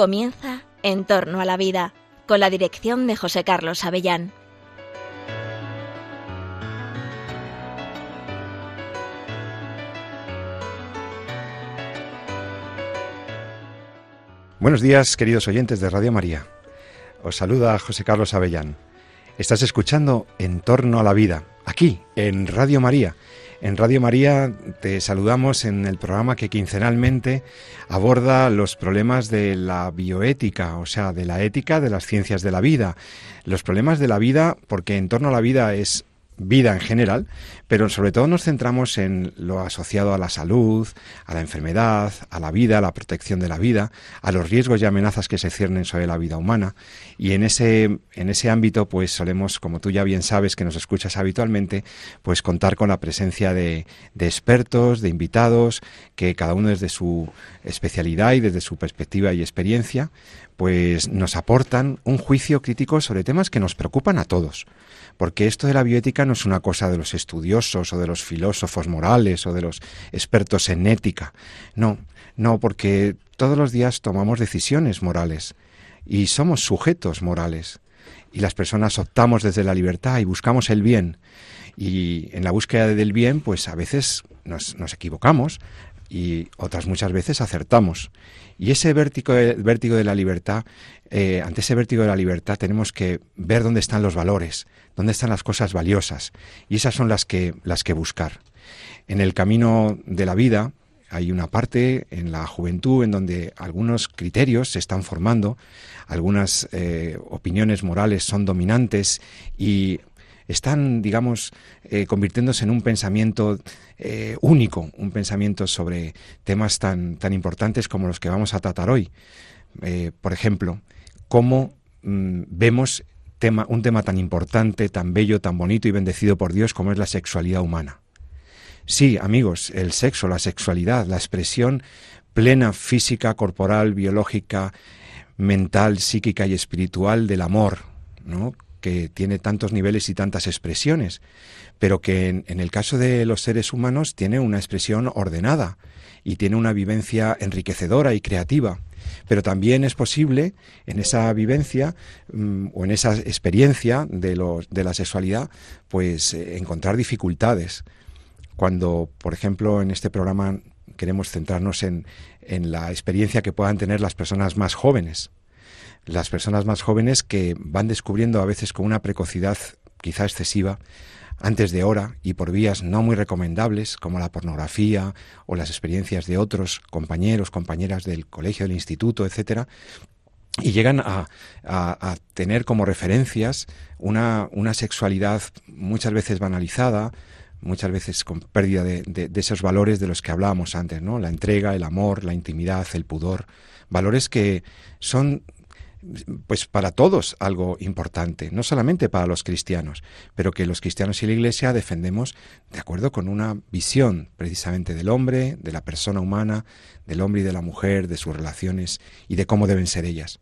Comienza En torno a la vida, con la dirección de José Carlos Avellán. Buenos días, queridos oyentes de Radio María. Os saluda José Carlos Avellán. Estás escuchando En torno a la vida, aquí, en Radio María. En Radio María te saludamos en el programa que quincenalmente aborda los problemas de la bioética, o sea, de la ética de las ciencias de la vida. Los problemas de la vida, porque en torno a la vida es vida en general, pero sobre todo nos centramos en lo asociado a la salud, a la enfermedad, a la vida, a la protección de la vida, a los riesgos y amenazas que se ciernen sobre la vida humana. Y en ese, en ese ámbito, pues solemos, como tú ya bien sabes que nos escuchas habitualmente, pues contar con la presencia de, de expertos, de invitados, que cada uno desde su especialidad y desde su perspectiva y experiencia, pues nos aportan un juicio crítico sobre temas que nos preocupan a todos porque esto de la bioética no es una cosa de los estudiosos o de los filósofos morales o de los expertos en ética. No, no, porque todos los días tomamos decisiones morales y somos sujetos morales. Y las personas optamos desde la libertad y buscamos el bien. Y en la búsqueda del bien, pues a veces nos, equivocamos y otras muchas veces acertamos. Y ese vértigo, vértigo de la libertad, eh, ante ese vértigo de la libertad tenemos que ver dónde están los valores, dónde están las cosas valiosas y esas son las que las que buscar. En el camino de la vida hay una parte en la juventud en donde algunos criterios se están formando, algunas eh, opiniones morales son dominantes y están, digamos, eh, convirtiéndose en un pensamiento eh, único, un pensamiento sobre temas tan, tan importantes como los que vamos a tratar hoy. por ejemplo, cómo mm, vemos un tema tan importante, tan bello, tan bonito y bendecido por Dios como es la sexualidad humana. Sí, amigos, el sexo, la sexualidad, la expresión plena física, corporal, biológica, mental, psíquica y espiritual del amor, ¿no? Que tiene tantos niveles y tantas expresiones, pero que en, el caso de los seres humanos tiene una expresión ordenada y tiene una vivencia enriquecedora y creativa pero también es posible en esa vivencia mm, o en esa experiencia de, la sexualidad, pues eh, encontrar dificultades. Cuando, por ejemplo, en este programa queremos centrarnos en, en la experiencia que puedan tener las personas más jóvenes, las personas más jóvenes que van descubriendo a veces con una precocidad quizá excesiva antes de hora y por vías no muy recomendables como la pornografía o las experiencias de otros compañeros, compañeras del colegio, del instituto, etcétera, y llegan a, tener como referencias una, una, sexualidad muchas veces banalizada, muchas veces con pérdida de, de, esos valores de los que hablábamos antes, ¿no? La entrega, el amor, la intimidad, el pudor, valores que son pues para todos algo importante, no solamente para los cristianos, pero que los cristianos y la Iglesia defendemos de acuerdo con una visión precisamente del hombre, de la persona humana, del hombre y de la mujer, de sus relaciones y de cómo deben ser ellas.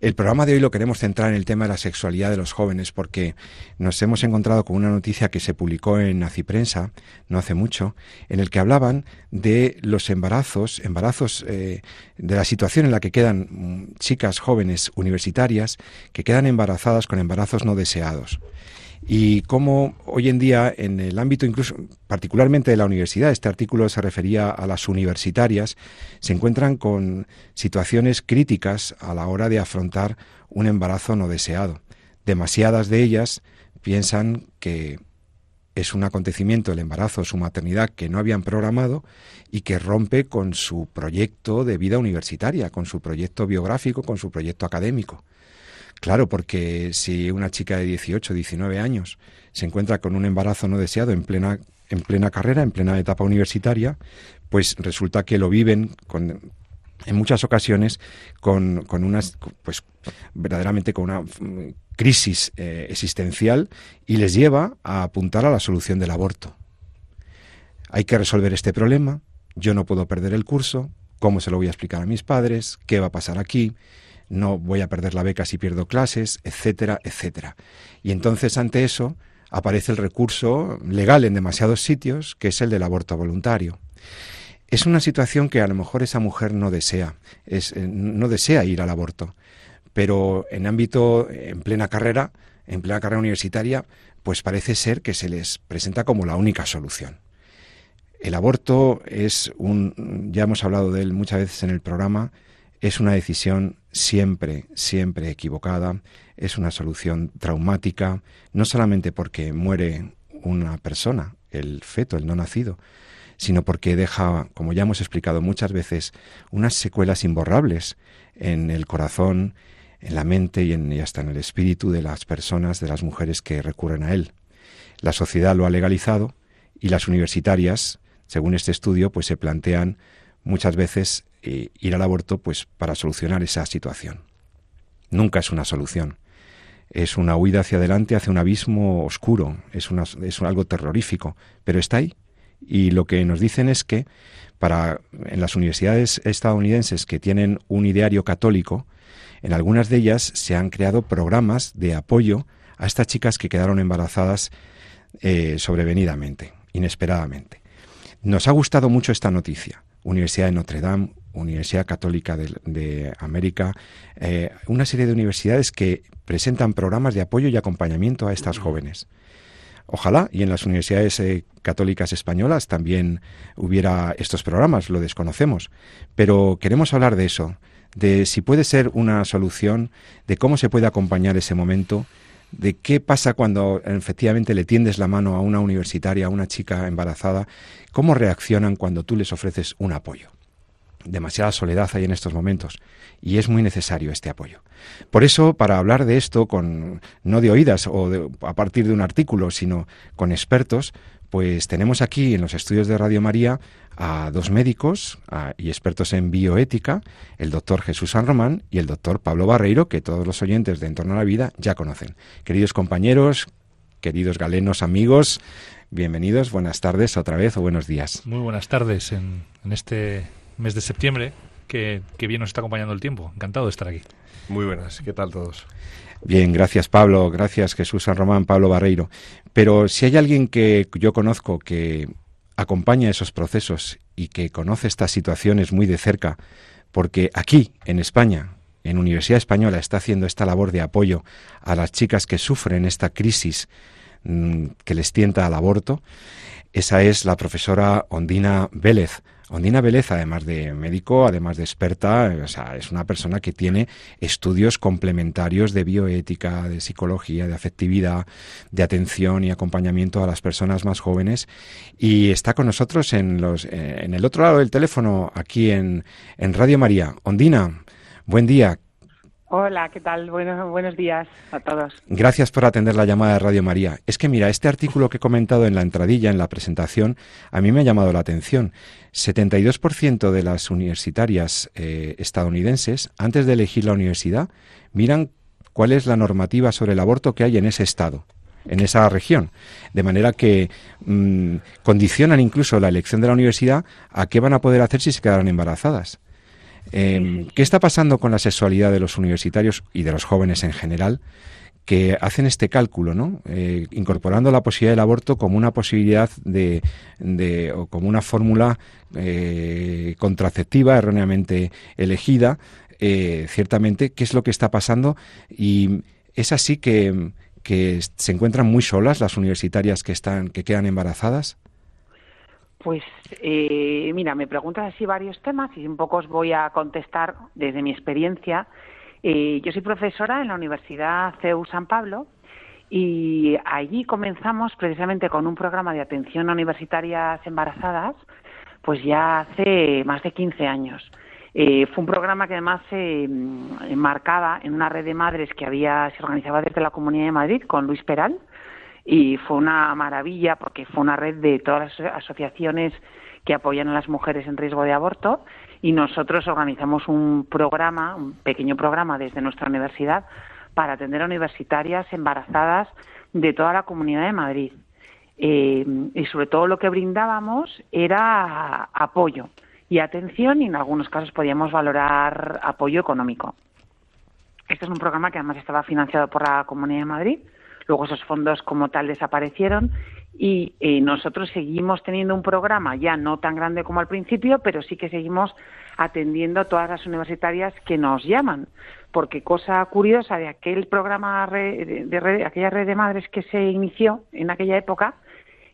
El programa de hoy lo queremos centrar en el tema de la sexualidad de los jóvenes porque nos hemos encontrado con una noticia que se publicó en Naciprensa no hace mucho, en el que hablaban de los embarazos, embarazos eh, de la situación en la que quedan mm, chicas jóvenes universitarias que quedan embarazadas con embarazos no deseados y cómo hoy en día en el ámbito incluso particularmente de la universidad, este artículo se refería a las universitarias, se encuentran con situaciones críticas a la hora de afrontar un embarazo no deseado. Demasiadas de ellas piensan que es un acontecimiento el embarazo, su maternidad que no habían programado y que rompe con su proyecto de vida universitaria, con su proyecto biográfico, con su proyecto académico. Claro, porque si una chica de 18, 19 años se encuentra con un embarazo no deseado en plena, en plena carrera, en plena etapa universitaria, pues resulta que lo viven con, en muchas ocasiones con, con unas, pues verdaderamente con una crisis eh, existencial y les lleva a apuntar a la solución del aborto. Hay que resolver este problema, yo no puedo perder el curso, ¿cómo se lo voy a explicar a mis padres? ¿Qué va a pasar aquí? No voy a perder la beca si pierdo clases, etcétera, etcétera. Y entonces ante eso aparece el recurso legal en demasiados sitios, que es el del aborto voluntario. es una situación que a lo mejor esa mujer no desea, es, eh, no desea ir al aborto, pero en ámbito, en plena carrera, en plena carrera universitaria, pues parece ser que se les presenta como la única solución. El aborto es un, ya hemos hablado de él muchas veces en el programa, es una decisión siempre, siempre equivocada, es una solución traumática, no solamente porque muere una persona, el feto, el no nacido, sino porque deja, como ya hemos explicado muchas veces, unas secuelas imborrables en el corazón, en la mente y, en, hasta en el espíritu de las personas, de las mujeres que recurren a él. La sociedad lo ha legalizado y las universitarias, según este estudio, pues se plantean muchas veces eh, ir al aborto pues para solucionar esa situación. Nunca es una solución. Es una huida hacia adelante, hacia un abismo oscuro, es, una, es algo terrorífico, pero está ahí. Y lo que nos dicen es que para en las universidades estadounidenses que tienen un ideario católico, en algunas de ellas se han creado programas de apoyo a estas chicas que quedaron embarazadas eh, sobrevenidamente, inesperadamente. Nos ha gustado mucho esta noticia. Universidad de Notre Dame, Universidad Católica de, América, eh, una serie de universidades que presentan programas de apoyo y acompañamiento a estas jóvenes. Ojalá y en las universidades eh, católicas españolas también hubiera estos programas, lo desconocemos, pero queremos hablar de eso, de si puede ser una solución, de cómo se puede acompañar ese momento de qué pasa cuando efectivamente le tiendes la mano a una universitaria, a una chica embarazada, cómo reaccionan cuando tú les ofreces un apoyo. Demasiada soledad hay en estos momentos y es muy necesario este apoyo. Por eso, para hablar de esto, con, no de oídas o a partir de un artículo, sino con expertos, pues tenemos aquí en los estudios de Radio María a dos médicos y expertos en bioética, el doctor Jesús San Román y el doctor Pablo Barreiro, que todos los oyentes de Entorno a la Vida ya conocen. Queridos compañeros, queridos galenos amigos, bienvenidos, buenas tardes otra vez o buenos días. Muy buenas tardes en, este mes de septiembre, que, que bien nos está acompañando el tiempo. Encantado de estar aquí. Muy buenas, ¿qué tal todos? Bien, gracias Pablo, gracias Jesús San Román, Pablo Barreiro. Pero si hay alguien que yo conozco que acompaña esos procesos y que conoce estas situaciones muy de cerca, porque aquí, en España, en Universidad Española, está haciendo esta labor de apoyo a las chicas que sufren esta crisis mm, que les tienta al aborto, esa es la profesora Ondina Vélez. Ondina Vélez, además de médico, además de experta, es una persona que tiene estudios complementarios de bioética, de psicología, de afectividad, de atención y acompañamiento a las personas más jóvenes y está con nosotros en, los, eh, en el otro lado del teléfono, aquí en, en Radio María. Ondina, buen día. Hola, ¿qué tal? buenos días a todos. Gracias por atender la llamada de Radio María. Es que mira, este artículo que he comentado en la entradilla, en la presentación, a mí me ha llamado la atención. 72% de las universitarias eh, estadounidenses, antes de elegir la universidad, miran cuál es la normativa sobre el aborto que hay en ese estado en esa región. De manera que mm, condicionan incluso la elección de la universidad a qué van a poder hacer si se quedaran embarazadas. Em, ¿Qué está pasando con la sexualidad de los universitarios y de los jóvenes en general? que hacen este cálculo. Eh, incorporando la posibilidad del aborto como una posibilidad de, o como una fórmula eh, contraceptiva erróneamente elegida, eh, ciertamente, qué es lo que está pasando y es así que, que se encuentran muy solas las universitarias que están que quedan embarazadas. Pues eh, mira, me preguntas así varios temas y un poco os voy a contestar desde mi experiencia. Eh, yo soy profesora en la Universidad CEU San Pablo y allí comenzamos precisamente con un programa de atención a universitarias embarazadas, pues ya hace más de 15 años. Eh, fue un programa que además se enmarcaba en una red de madres que había se organizaba desde la Comunidad de Madrid con Luis Peral y fue una maravilla porque fue una red de todas las asociaciones que apoyan a las mujeres en riesgo de aborto y nosotros organizamos un programa, un pequeño programa desde nuestra universidad para atender a universitarias embarazadas de toda la Comunidad de Madrid. Eh, y sobre todo lo que brindábamos era apoyo y atención y en algunos casos podíamos valorar apoyo económico. Este es un programa que además estaba financiado por la Comunidad de Madrid Luego esos fondos como tal desaparecieron y eh, nosotros seguimos teniendo un programa ya no tan grande como al principio, pero sí que seguimos atendiendo a todas las universitarias que nos llaman, porque cosa curiosa de aquel programa de, aquella red de madres que se inició en aquella época,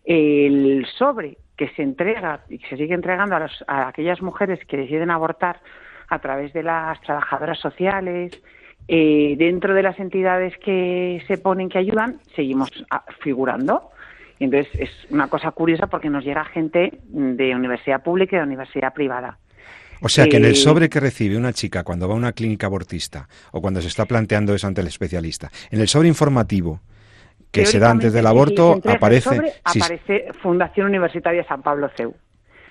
el sobre que se entrega y que se sigue entregando a, a aquellas mujeres que deciden abortar a través de las trabajadoras sociales, eh, dentro de las entidades que se ponen que ayudan, seguimos figurando. Entonces es una cosa curiosa porque nos llega gente de universidad pública y de universidad privada. O sea que en el eh, sobre que recibe una chica cuando va a una clínica abortista o cuando se está planteando eso ante el especialista, en el sobre informativo que se da antes del aborto aparece, aparece Fundación Universitaria San Pablo CEU.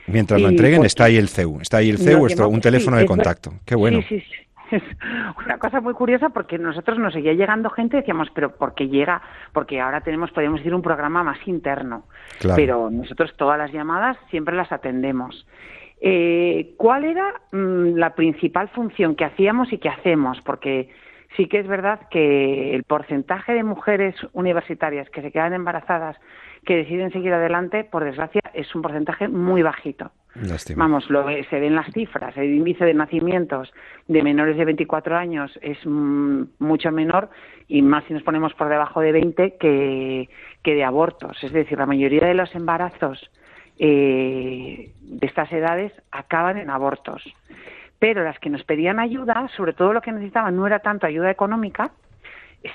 Mientras lo entreguen está ahí el CEU, está ahí el CEU, un teléfono de contacto. Qué bueno. Sí, sí, es una cosa muy curiosa porque nosotros nos seguía llegando gente y decíamos, pero ¿por qué llega? Porque ahora tenemos, podemos decir, un programa más interno. Pero nosotros todas las llamadas siempre las atendemos. Eh, ¿Cuál era mm, la principal función que hacíamos y que hacemos? Porque sí que es verdad que el porcentaje de mujeres universitarias que se quedan embarazadas que deciden seguir adelante, por desgracia, es un porcentaje muy bajito. Vamos, lo, se ven las cifras. El índice de nacimientos de menores de 24 años es mm, mucho menor y más si nos ponemos por debajo de 20 que, de abortos. Es decir, la mayoría de los embarazos eh, de estas edades acaban en abortos. Pero las que nos pedían ayuda, sobre todo lo que necesitaban no era tanto ayuda económica,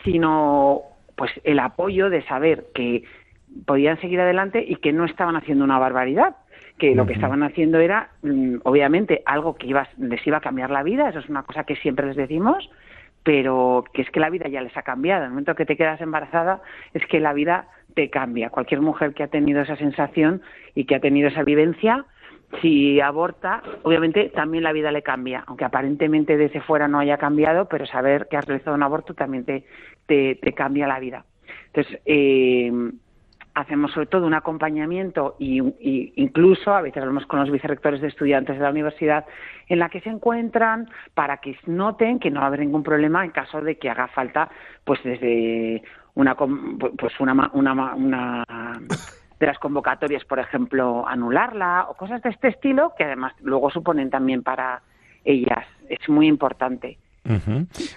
sino pues el apoyo de saber que podían seguir adelante y que no estaban haciendo una barbaridad que lo que estaban haciendo era, mm, obviamente, algo que iba, les iba a cambiar la vida, eso es una cosa que siempre les decimos, pero que es que la vida ya les ha cambiado. En el momento que te quedas embarazada, es que la vida te cambia. Cualquier mujer que ha tenido esa sensación y que ha tenido esa vivencia, si aborta, obviamente también la vida le cambia, aunque aparentemente desde fuera no haya cambiado, pero saber que has realizado un aborto también te, te, te cambia la vida. Entonces, eh, hacemos sobre todo un acompañamiento y, incluso a veces hablamos con los vicerrectores de estudiantes de la universidad en la que se encuentran para que noten que no va a haber ningún problema en caso de que haga falta pues desde una pues una, una, una de las convocatorias por ejemplo anularla o cosas de este estilo que además luego suponen también para ellas. Es muy importante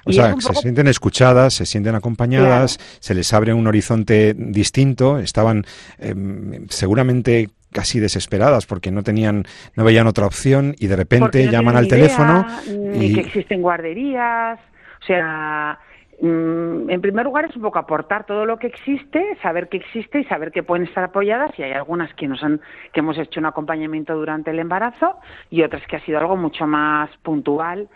o sea, se sienten escuchadas, se sienten acompañadas, se les abre un horizonte distinto, estaban em, seguramente casi desesperadas porque no tenían, no veían otra opción y de repente llaman al teléfono y que existen guarderías, o sea, mm, en primer lugar es un poco aportar todo lo que existe, saber que existe y saber que pueden estar apoyadas. Y hay algunas que nos han que hemos hecho un acompañamiento durante el embarazo y otras que ha sido algo mucho más puntual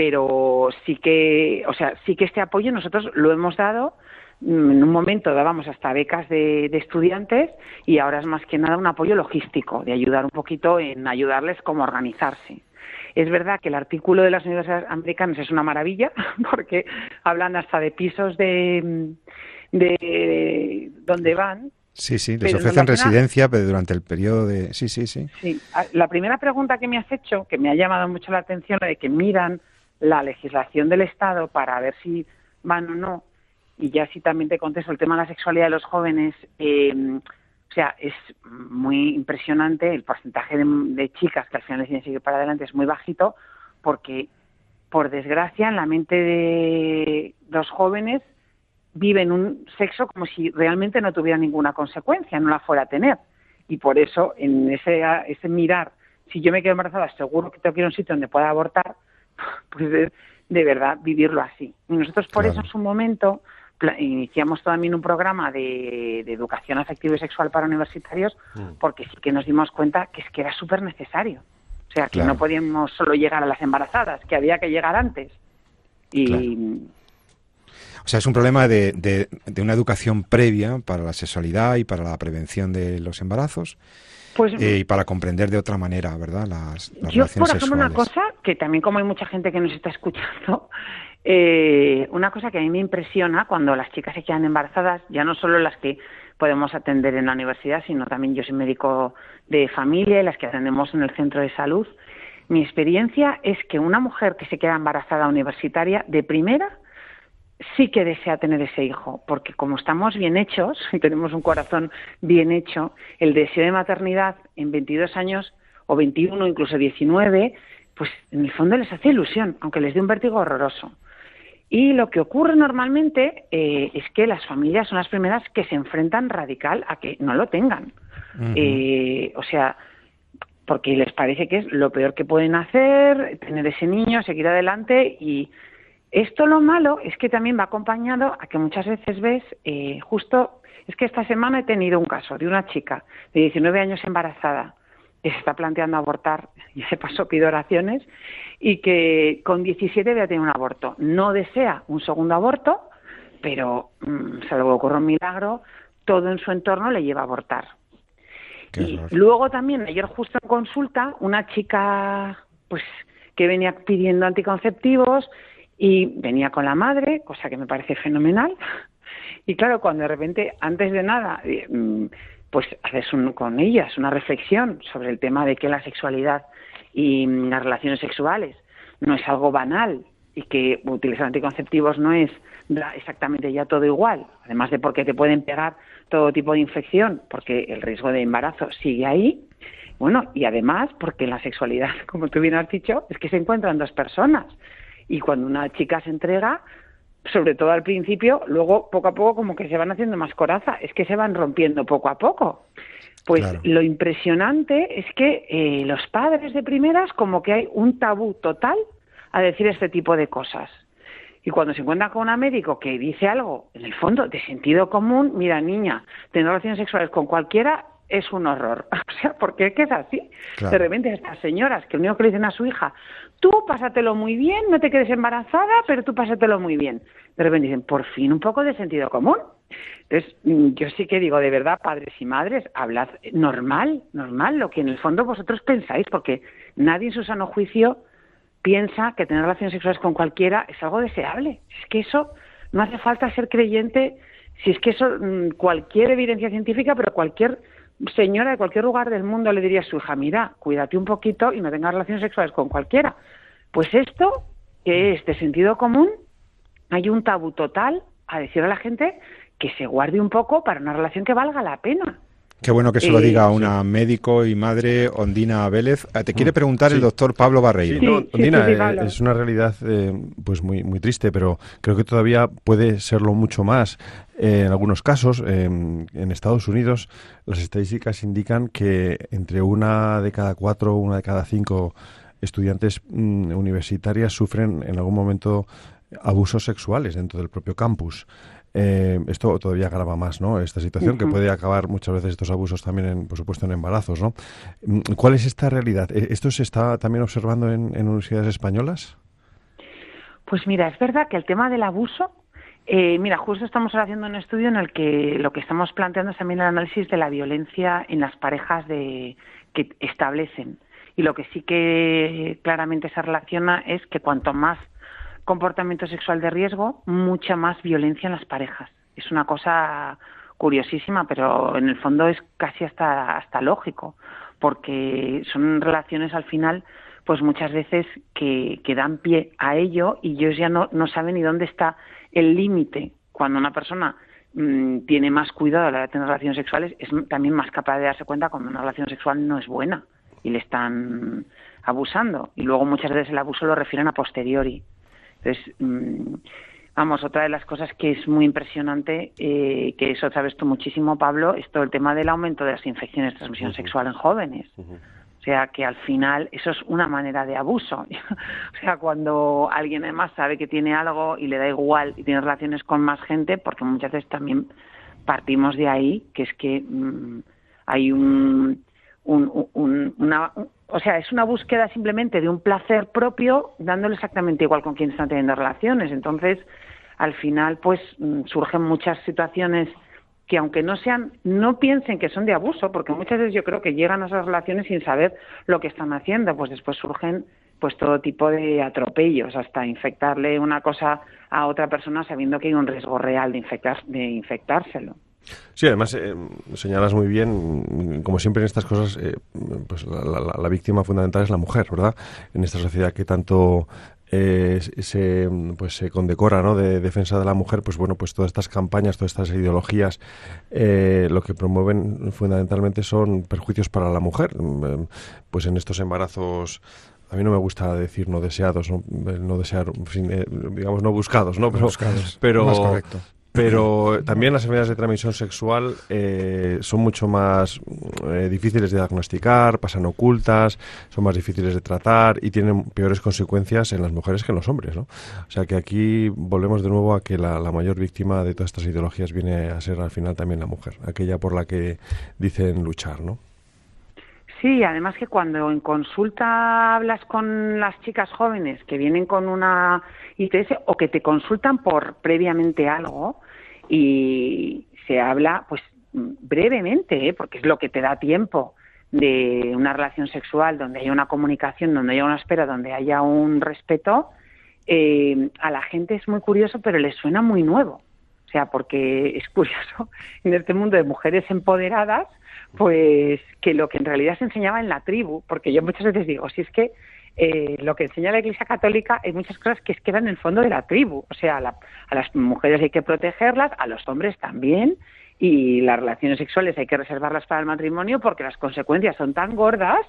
pero sí que, o sea, sí que este apoyo nosotros lo hemos dado mm, en un momento dábamos hasta becas de, estudiantes y ahora es más que nada un apoyo logístico, de ayudar un poquito en ayudarles cómo organizarse. Es verdad que el artículo de las universidades americanas es una maravilla porque hablan hasta de pisos de, de donde van. Sí, sí, les ofrecen residencia pero durante el periodo de... Sí, sí, sí. Sí, la primera pregunta que me has hecho, que me ha llamado mucho la atención, es de que miran la legislación del Estado para ver si van o no, y ya sí también te contesto el tema de la sexualidad de los jóvenes, eh, o sea, es muy impresionante, el porcentaje de, chicas que al final deciden seguir para adelante es muy bajito, porque, por desgracia, en la mente de los jóvenes viven un sexo como si realmente no tuviera ninguna consecuencia, no la fuera a tener. Y por eso, en ese, ese mirar, si yo me quedo embarazada, seguro que tengo que ir a un sitio donde pueda abortar, pues de, verdad vivirlo así. Y nosotros por eso en su momento iniciamos también un programa de, educación afectiva y sexual para universitarios mm. porque sí que nos dimos cuenta que es que era súper necesario. O sea, que no podíamos solo llegar a las embarazadas, que había que llegar antes. Y... O sea, es un problema de, de, una educación previa para la sexualidad y para la prevención de los embarazos pues, eh, y para comprender de otra manera, ¿verdad? Las, yo, por ejemplo, una cosa que también como hay mucha gente que nos está escuchando, eh, una cosa que a mí me impresiona cuando las chicas se quedan embarazadas, ya no solo las que podemos atender en la universidad, sino también yo soy médico de familia y las que atendemos en el centro de salud. Mi experiencia es que una mujer que se queda embarazada universitaria, de primera, sí que desea tener ese hijo, porque como estamos bien hechos y tenemos un corazón bien hecho, el deseo de maternidad en 22 años o 21, incluso 19, pues en el fondo les hace ilusión, aunque les dé un vértigo horroroso. Y lo que ocurre normalmente eh, es que las familias son las primeras que se enfrentan radical a que no lo tengan. Eh, o sea, porque les parece que es lo peor que pueden hacer, tener ese niño, seguir adelante y esto lo malo es que también va acompañado a que muchas veces ves, eh, justo, es que esta semana he tenido un caso de una chica de 19 años embarazada que se está planteando abortar, y se pasó pido oraciones, y que con 17 a tener un aborto. No desea un segundo aborto, pero mm, se le ocurre un milagro, todo en su entorno le lleva a abortar. y luego también, ayer justo en consulta, una chica pues que venía pidiendo anticonceptivos, y venía con la madre, cosa que me parece fenomenal. Y claro, cuando de repente, antes de nada, eh, mm, pues haces con ellas una reflexión sobre el tema de que la sexualidad y las relaciones sexuales no es algo banal y que utilizar anticonceptivos no es exactamente ya todo igual, además de porque te pueden pegar todo tipo de infección, porque el riesgo de embarazo sigue ahí, bueno, y además porque la sexualidad, como tú bien has dicho, es que se encuentran dos personas y cuando una chica se entrega, sobre todo al principio, luego poco a poco como que se van haciendo más coraza, es que se van rompiendo poco a poco. Pues lo impresionante es que eh, los padres de primeras como que hay un tabú total a decir este tipo de cosas. Y cuando se encuentra con un médico que dice algo, en el fondo, de sentido común, mira, niña, tener relaciones sexuales con cualquiera es un horror. O sea, porque es que es así. De repente estas señoras que lo único que le dicen a su hija, tú pásatelo muy bien, no te quedes embarazada, pero tú pásatelo muy bien. De repente dicen, por fin un poco de sentido común. Entonces, mm, yo sí que digo, de verdad, padres y madres, hablad normal, normal, lo que en el fondo vosotros pensáis, porque nadie en su sano juicio piensa que tener relaciones sexuales con cualquiera es algo deseable. Es que eso no hace falta ser creyente, si es que eso, mm, cualquier evidencia científica, pero cualquier señora de cualquier lugar del mundo le diría a su hija, mira, cuídate un poquito y no tengas relaciones sexuales con cualquiera. Pues esto, que es de sentido común, hay un tabú total a decir a la gente que se guarde un poco para una relación que valga la pena. Qué bueno que se lo diga una médico y madre, Ondina Vélez. Eh, te quiere mm. preguntar el doctor Pablo Barreiro. Ondina, eh, es una realidad eh, pues muy, muy triste, pero creo que todavía puede serlo mucho más. en algunos casos, en Estados Unidos, las estadísticas indican que entre una de cada cuatro, una de cada cinco estudiantes mm, universitarias sufren en algún momento abusos sexuales dentro del propio campus. Eh, esto todavía agrava más, ¿no? Esta situación que puede acabar muchas veces estos abusos también, en, por supuesto, en embarazos, ¿no? Mm, ¿Cuál es esta realidad? ¿E-, ¿Esto se está también observando en, universidades españolas? Pues mira, es verdad que el tema del abuso, eh, mira, justo estamos haciendo un estudio en el que lo que estamos planteando es también el análisis de la violencia en las parejas de, que establecen. Y lo que sí que claramente se relaciona es que cuanto más comportamiento sexual de riesgo, mucha más violencia en las parejas. Es una cosa curiosísima, pero en el fondo es casi hasta, hasta lógico, porque son relaciones al final, pues muchas veces que, que dan pie a ello y ellos ya no, no saben ni dónde está el límite. Cuando una persona mm, tiene más cuidado a la hora de tener relaciones sexuales, es también más capaz de darse cuenta cuando una relación sexual no es buena y le están abusando. Y luego muchas veces el abuso lo refieren a posteriori. Entonces, mm, vamos, otra de las cosas que es muy impresionante, eh, que eso sabes tú muchísimo, Pablo, es todo el tema del aumento de las infecciones de transmisión sexual en jóvenes. O sea, que al final eso es una manera de abuso. o sea, cuando alguien además sabe que tiene algo y le da igual y tiene relaciones con más gente, porque muchas veces también partimos de ahí, que es que mm, hay un, un, una, o sea, es una búsqueda simplemente de un placer propio, dándole exactamente igual con quien están teniendo relaciones. Entonces, al final, pues mm, surgen muchas situaciones que aunque no sean, no piensen que son de abuso, porque muchas veces yo creo que llegan a esas relaciones sin saber lo que están haciendo, pues después surgen pues todo tipo de atropellos, hasta infectarle una cosa a otra persona sabiendo que hay un riesgo real de infectar, de infectárselo. Sí, además eh, señalas muy bien, como siempre en estas cosas, eh, pues la, víctima fundamental es la mujer, ¿verdad? En esta sociedad que tanto eh, se, pues, se condecora ¿no? de defensa de la mujer, pues bueno, pues todas estas campañas, todas estas ideologías, eh, lo que promueven fundamentalmente son perjuicios para la mujer. Pues en estos embarazos a mí no me gusta decir no deseados, no, no desear, digamos no buscados, ¿no? Pero, buscados, pero, más correcto. Pero también las enfermedades de transmisión sexual eh, son mucho más eh, difíciles de diagnosticar, pasan ocultas, son más difíciles de tratar y tienen peores consecuencias en las mujeres que en los hombres. ¿no? O sea que aquí volvemos de nuevo a que la, la mayor víctima de todas estas ideologías viene a ser al final también la mujer, aquella por la que dicen luchar. ¿no? Sí, además que cuando en consulta hablas con las chicas jóvenes que vienen con una ITS o que te consultan por previamente algo y se habla pues brevemente, ¿eh? porque es lo que te da tiempo de una relación sexual donde haya una comunicación, donde haya una espera, donde haya un respeto, eh, a la gente es muy curioso, pero les suena muy nuevo. O sea, porque es curioso en este mundo de mujeres empoderadas pues que lo que en realidad se enseñaba en la tribu, porque yo muchas veces digo, si es que eh, lo que enseña la Iglesia Católica hay muchas cosas que quedan en el fondo de la tribu, o sea, a, las mujeres hay que protegerlas, a los hombres también, y las relaciones sexuales hay que reservarlas para el matrimonio porque las consecuencias son tan gordas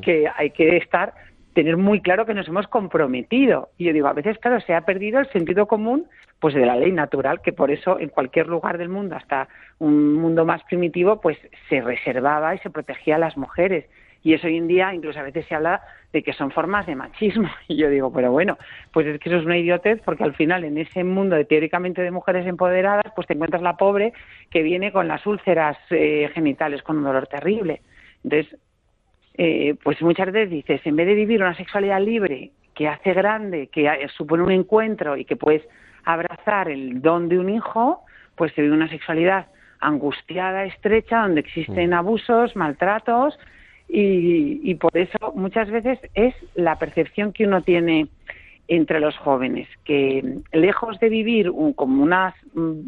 que hay que estar tener muy claro que nos hemos comprometido. Y yo digo, a veces, claro, se ha perdido el sentido común pues de la ley natural, que por eso en cualquier lugar del mundo, hasta un mundo más primitivo, pues se reservaba y se protegía a las mujeres. Y eso hoy en día incluso a veces se habla de que son formas de machismo. Y yo digo, pero bueno, pues es que eso es una idiotez porque al final en ese mundo teóricamente de mujeres empoderadas, pues te encuentras la pobre que viene con las úlceras eh, genitales, con un dolor terrible. Entonces, eh, pues muchas veces dices, en vez de vivir una sexualidad libre que hace grande, que supone un encuentro y que puedes abrazar el don de un hijo, pues se vive una sexualidad angustiada, estrecha, donde existen mm. abusos, maltratos y, y por eso muchas veces es la percepción que uno tiene entre los jóvenes, que lejos de vivir como unas, mm,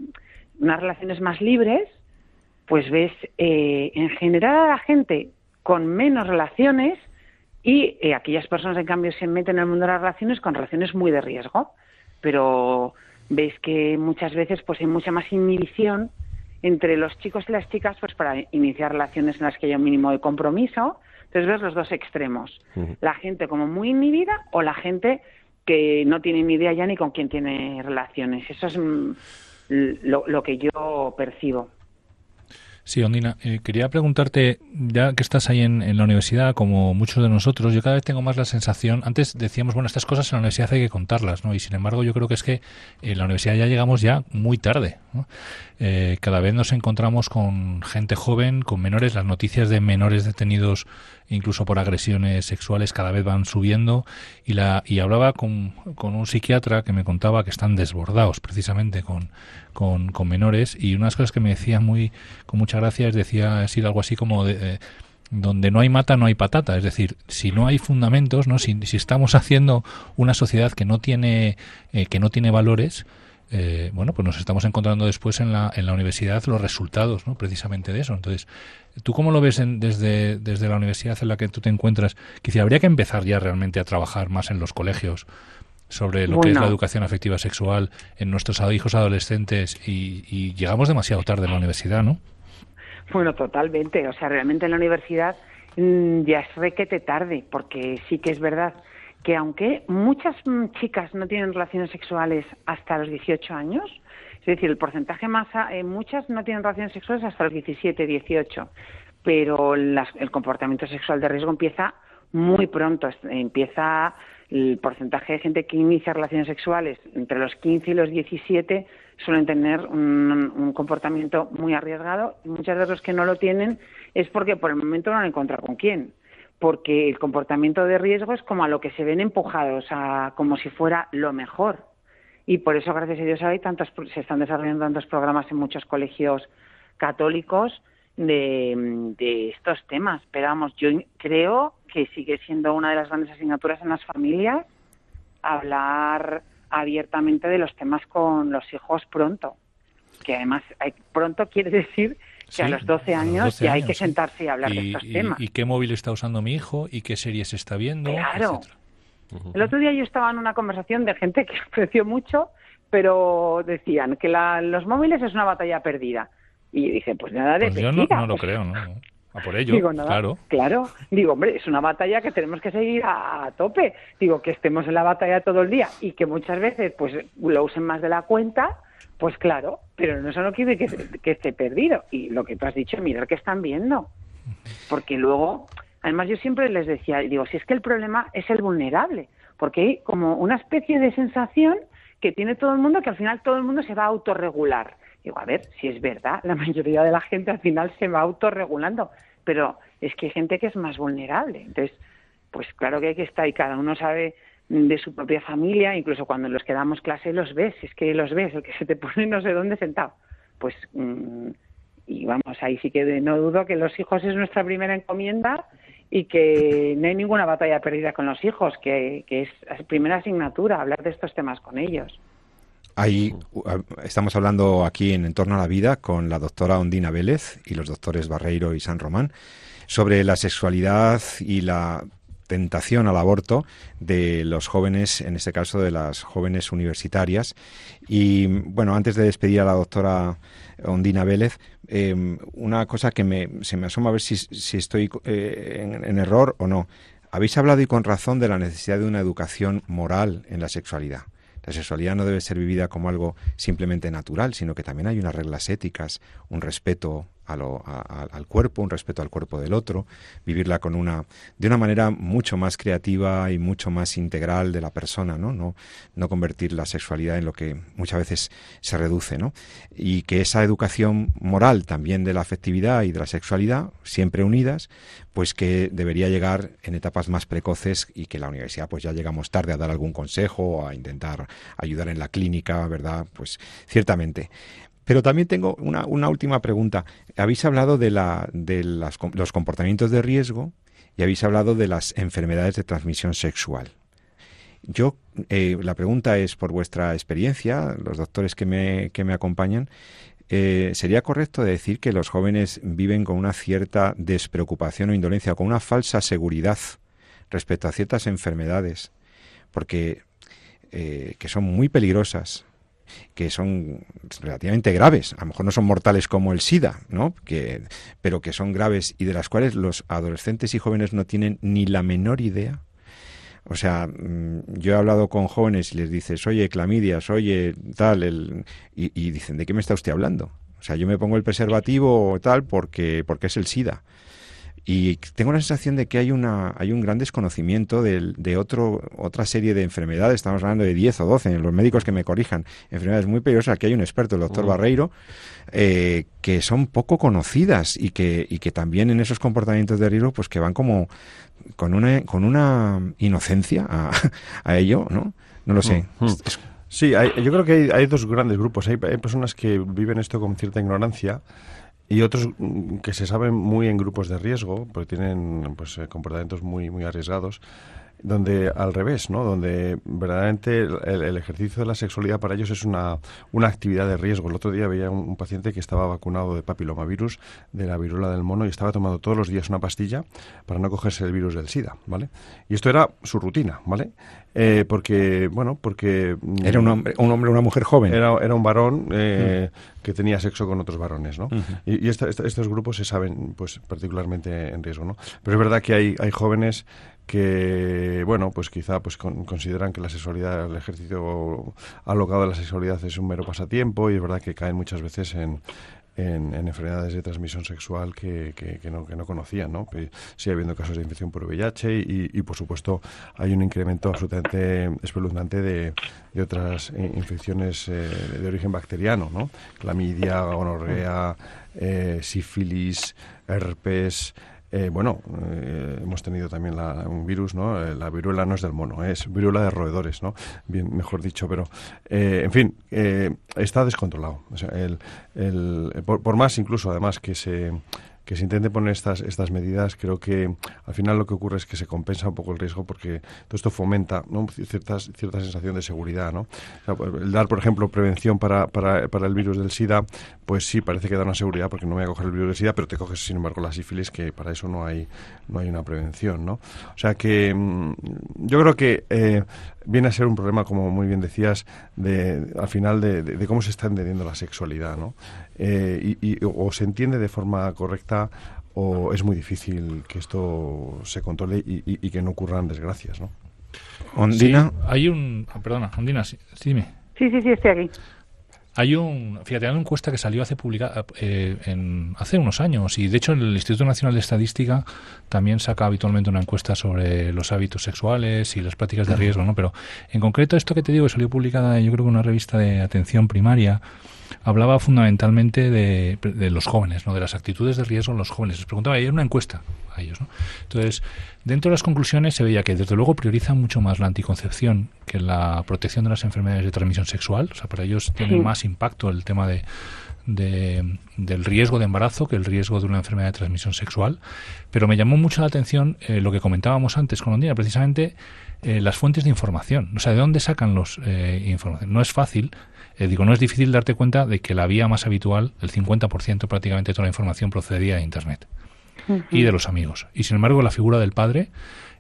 unas relaciones más libres, pues ves eh, en general a la gente con menos relaciones y eh, aquellas personas, en cambio, se meten en el mundo de las relaciones con relaciones muy de riesgo. Pero ves que muchas veces pues hay mucha más inhibición entre los chicos y las chicas pues para iniciar relaciones en las que haya un mínimo de compromiso. Entonces ves los dos extremos. La gente como muy inhibida o la gente que no tiene ni idea ya ni con quién tiene relaciones. Eso es mm, lo que yo percibo. Sí, Ondina, eh, quería preguntarte, ya que estás ahí en, la universidad, como muchos de nosotros, yo cada vez tengo más la sensación, antes decíamos, bueno, estas cosas en la universidad hay que contarlas, ¿no? Y sin embargo yo creo que es que en la universidad ya llegamos ya muy tarde, ¿no? Eh, cada vez nos encontramos con gente joven, con menores, las noticias de menores detenidos incluso por agresiones sexuales cada vez van subiendo. Y la y hablaba con, con un psiquiatra que me contaba que están desbordados precisamente con, con, menores. Y unas cosas que me decía muy con mucha gracia es decía decir algo así como de, donde no hay mata no hay patata. Es decir si no hay fundamentos no si, si estamos haciendo una sociedad que no tiene eh, que no tiene valores eh, bueno, pues nos estamos encontrando después en la, en la universidad los resultados, ¿no? Precisamente de eso. Entonces, ¿tú cómo lo ves desde, desde la universidad en la que tú te encuentras? Quizá habría que empezar ya realmente a trabajar más en los colegios sobre lo que es la educación afectiva sexual en nuestros hijos adolescentes y, llegamos demasiado tarde a la universidad, ¿no? Bueno, totalmente. O sea, realmente en la universidad mm, ya es requete tarde, porque sí que es verdad que aunque muchas mm, chicas no tienen relaciones sexuales hasta los 18 años, es decir, el porcentaje más, eh, muchas no tienen relaciones sexuales hasta los 17, 18, pero el comportamiento sexual de riesgo empieza muy pronto, empieza el porcentaje de gente que inicia relaciones sexuales entre los 15 y los 17 suelen tener un, un comportamiento muy arriesgado y muchas de los que no lo tienen es porque por el momento no han encontrado con quién porque el comportamiento de riesgo es como a lo que se ven empujados, a, como si fuera lo mejor. Y por eso, gracias a Dios, hay tantos, se están desarrollando tantos programas en muchos colegios católicos de, estos temas. Pero vamos, yo creo que sigue siendo una de las grandes asignaturas en las familias hablar abiertamente de los temas con los hijos pronto. Que además, hay, pronto quiere decir que a los 12 años ya hay que sentarse y hablar de estos temas. Y qué móvil está usando mi hijo y qué series está viendo. Claro. El otro día yo estaba en una conversación de gente que apreció mucho, pero decían que los móviles es una batalla perdida. Y dije, pues nada de pues Yo no, lo creo, ¿no? A por ello, Digo, nada, claro. Claro, digo, hombre, es una batalla que tenemos que seguir a, tope. Digo, que estemos en la batalla todo el día y que muchas veces pues lo usen más de la cuenta, pues claro, pero eso no quiere que, que esté perdido. Y lo que tú has dicho, mirar que están viendo. Porque luego, además yo siempre les decía, digo, si es que el problema es el vulnerable, porque hay como una especie de sensación que tiene todo el mundo que al final todo el mundo se va a autorregular. Digo, a ver, si es verdad, la mayoría de la gente al final se va autorregulando, pero es que hay gente que es más vulnerable. Entonces, pues claro que hay que estar y cada uno sabe de su propia familia, incluso cuando los que damos clase los ves, es que los ves, el que se te pone no sé dónde sentado. Pues, mm, y vamos, ahí sí que no dudo que los hijos es nuestra primera encomienda y que no hay ninguna batalla perdida con los hijos, que, que es la primera asignatura, hablar de estos temas con ellos. Ahí estamos hablando aquí en Entorno a la Vida con la doctora Ondina Vélez y los doctores Barreiro y San Román sobre la sexualidad y la tentación al aborto de los jóvenes, en este caso de las jóvenes universitarias. Y bueno, antes de despedir a la doctora Ondina Vélez, em, una cosa que me, se me asoma a ver si, estoy eh, en error o no. Habéis hablado y con razón de la necesidad de una educación moral en la sexualidad. La sexualidad no debe ser vivida como algo simplemente natural, sino que también hay unas reglas éticas, un respeto al cuerpo, un respeto al cuerpo del otro, vivirla con una, de una manera mucho más creativa y mucho más integral de la persona, ¿no? No, no convertir la sexualidad en lo que muchas veces se reduce, ¿no? Y que esa educación moral también de la afectividad y de la sexualidad, siempre unidas, pues que debería llegar en etapas más precoces y que la universidad pues ya llegamos tarde a dar algún consejo, a intentar ayudar en la clínica, ¿verdad? Pues ciertamente. Pero también tengo una, última pregunta. Habéis hablado de, la, de los comportamientos de riesgo y habéis hablado de las enfermedades de transmisión sexual. Yo, eh, la pregunta es, por vuestra experiencia, los doctores que me, que me acompañan, eh, ¿sería correcto decir que los jóvenes viven con una cierta despreocupación o indolencia, con una falsa seguridad respecto a ciertas enfermedades? Porque eh, que son muy peligrosas, que son relativamente graves, a lo mejor no son mortales como el SIDA, ¿no? Que, pero que son graves y de las cuales los adolescentes y jóvenes no tienen ni la menor idea. O sea, mm, yo he hablado con jóvenes y les dices, oye, clamidias, oye, tal, y, y dicen, ¿de qué me está usted hablando? O sea, yo me pongo el preservativo tal porque, porque es el SIDA. Y tengo la sensación de que hay, una, hay un gran desconocimiento de, de otro, otra serie de enfermedades, estamos hablando de 10 o 12, los médicos que me corrijan, enfermedades muy peligrosas, aquí hay un experto, el doctor Barreiro, eh, que son poco conocidas y que, y que también en esos comportamientos de riesgo, pues que van como con una, con una inocencia a, a ello, ¿no? No lo sé. Sí, yo creo que hay, hay, dos grandes grupos. Hay, hay personas que viven esto con cierta ignorancia y otros mm, que se saben muy en grupos de riesgo, porque tienen pues, eh, comportamientos muy, muy arriesgados, donde al revés, ¿no? Donde verdaderamente el, ejercicio de la sexualidad para ellos es una, una actividad de riesgo. El otro día veía un, paciente que estaba vacunado de papilomavirus, de la viruela del mono, y estaba tomando todos los días una pastilla para no cogerse el virus del SIDA, ¿vale? Y esto era su rutina, ¿vale? Eh, porque, bueno, porque... Mm, era un hombre, un hombre, una mujer joven. Era, era un varón eh, que tenía sexo con otros varones, ¿no? Y, estos grupos se saben, pues, particularmente en riesgo, ¿no? Pero es verdad que hay, hay jóvenes que bueno pues quizá pues consideran que la sexualidad el ejercicio alocado de la sexualidad es un mero pasatiempo y es verdad que caen muchas veces en, en, enfermedades de transmisión sexual que, que, no, que no conocían, ¿no? Sigue habiendo casos de infección por VIH y, y, por supuesto, hay un incremento absolutamente espeluznante de, de otras infecciones eh, de origen bacteriano, ¿no? Clamidia, gonorrea, eh, sífilis, herpes, eh, bueno, eh, hemos tenido también un virus, ¿no? Eh, la viruela no es del mono, es viruela de roedores, ¿no? Bien, mejor dicho, pero, en fin, está descontrolado. O sea, el, el, por, más incluso, además, que se que se intente poner estas, estas medidas, creo que al final lo que ocurre es que se compensa un poco el riesgo porque todo esto fomenta ¿no? Ciertas, cierta sensación de seguridad. ¿no? el dar, por ejemplo, prevención para, para, para, el virus del SIDA, pues sí, parece que da una seguridad porque no voy a coger el virus del SIDA, pero te coges, sin embargo, la sífilis, que para eso no hay, no hay una prevención. ¿no? O sea que mm, yo creo que eh, viene a ser un problema, como muy bien decías, de, al final de, cómo se está entendiendo la sexualidad. ¿no? Eh, y, o se entiende de forma correcta o es muy difícil que esto se controle y, que no ocurran desgracias, ¿no? Ondina. hay un. Perdona, Ondina, sí, dime. Sí, sí, sí, estoy aquí. Hay un, fíjate, hay una encuesta que salió hace publicada eh, en, hace unos años y de hecho el Instituto Nacional de Estadística también saca habitualmente una encuesta sobre los hábitos sexuales y las prácticas de riesgo, ¿no? Pero en concreto esto que te digo salió publicada yo creo que en una revista de atención primaria hablaba fundamentalmente de, de, los jóvenes, ¿no? de las actitudes de riesgo en los jóvenes. Les preguntaba, y era una encuesta a ellos. ¿no? Entonces, dentro de las conclusiones se veía que desde luego priorizan mucho más la anticoncepción que la protección de las enfermedades de transmisión sexual. O sea, para ellos tiene más impacto el tema de, de, del riesgo de embarazo que el riesgo de una enfermedad de transmisión sexual. Pero me llamó mucho la atención eh, lo que comentábamos antes con Ondina, precisamente eh, las fuentes de información. O sea, ¿de dónde sacan los eh, información? No es fácil eh, digo, no es difícil darte cuenta de que la vía más habitual, el 50% prácticamente de toda la información procedía de Internet y de los amigos. Y sin embargo, la figura del padre,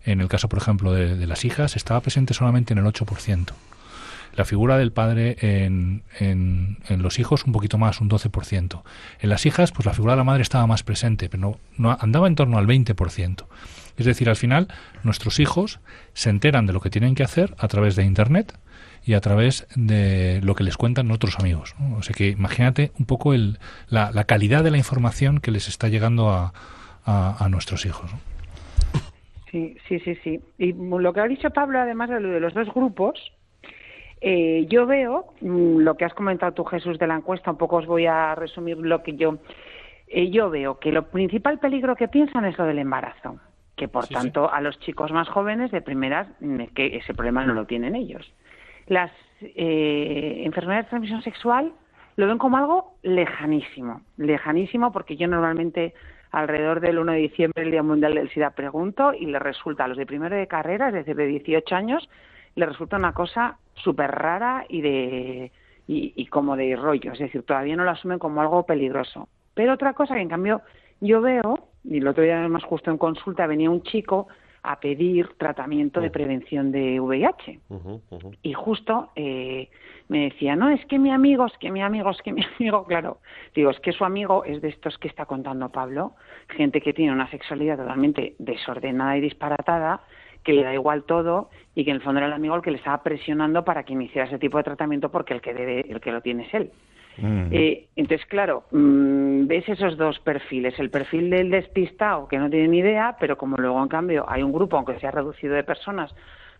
en el caso, por ejemplo, de, las hijas, estaba presente solamente en el 8%. La figura del padre en, en, los hijos un poquito más, un 12%. En las hijas, pues la figura de la madre estaba más presente, pero no, no andaba en torno al 20%. Es decir, al final, nuestros hijos se enteran de lo que tienen que hacer a través de Internet, y a través de lo que les cuentan otros amigos. O sea que imagínate un poco el, la, la, calidad de la información que les está llegando a, a, nuestros hijos. Sí, sí, sí, sí. Y lo que ha dicho Pablo, además de lo de los dos grupos, eh, yo veo mm, lo que has comentado tú, Jesús, de la encuesta, un poco os voy a resumir lo que yo. Eh, yo veo que lo principal peligro que piensan es lo del embarazo, que por tanto a los chicos más jóvenes de primeras mm, que ese problema no lo tienen ellos las eh, enfermedades de transmisión sexual lo ven como algo lejanísimo, lejanísimo porque yo normalmente alrededor del 1 de diciembre, el Día Mundial del SIDA, pregunto y le resulta a los de primero de carrera, desde de 18 años, le resulta una cosa súper rara y de y, y, como de rollo, es decir, todavía no lo asumen como algo peligroso. Pero otra cosa que en cambio yo veo, y el otro día más justo en consulta venía un chico a pedir tratamiento de prevención de VIH. Y justo eh, me decía, no, es que mi amigo, es que mi amigo, es que mi amigo, claro, digo, es que su amigo es de estos que está contando Pablo, gente que tiene una sexualidad totalmente desordenada y disparatada, que le da igual todo y que en el fondo era el amigo el que le estaba presionando para que iniciara ese tipo de tratamiento porque el que debe, el que lo tiene es él. Eh, entonces, claro, mm, ves esos dos perfiles, el perfil del despistado que no tiene ni idea, pero como luego en cambio hay un grupo, aunque se ha reducido de personas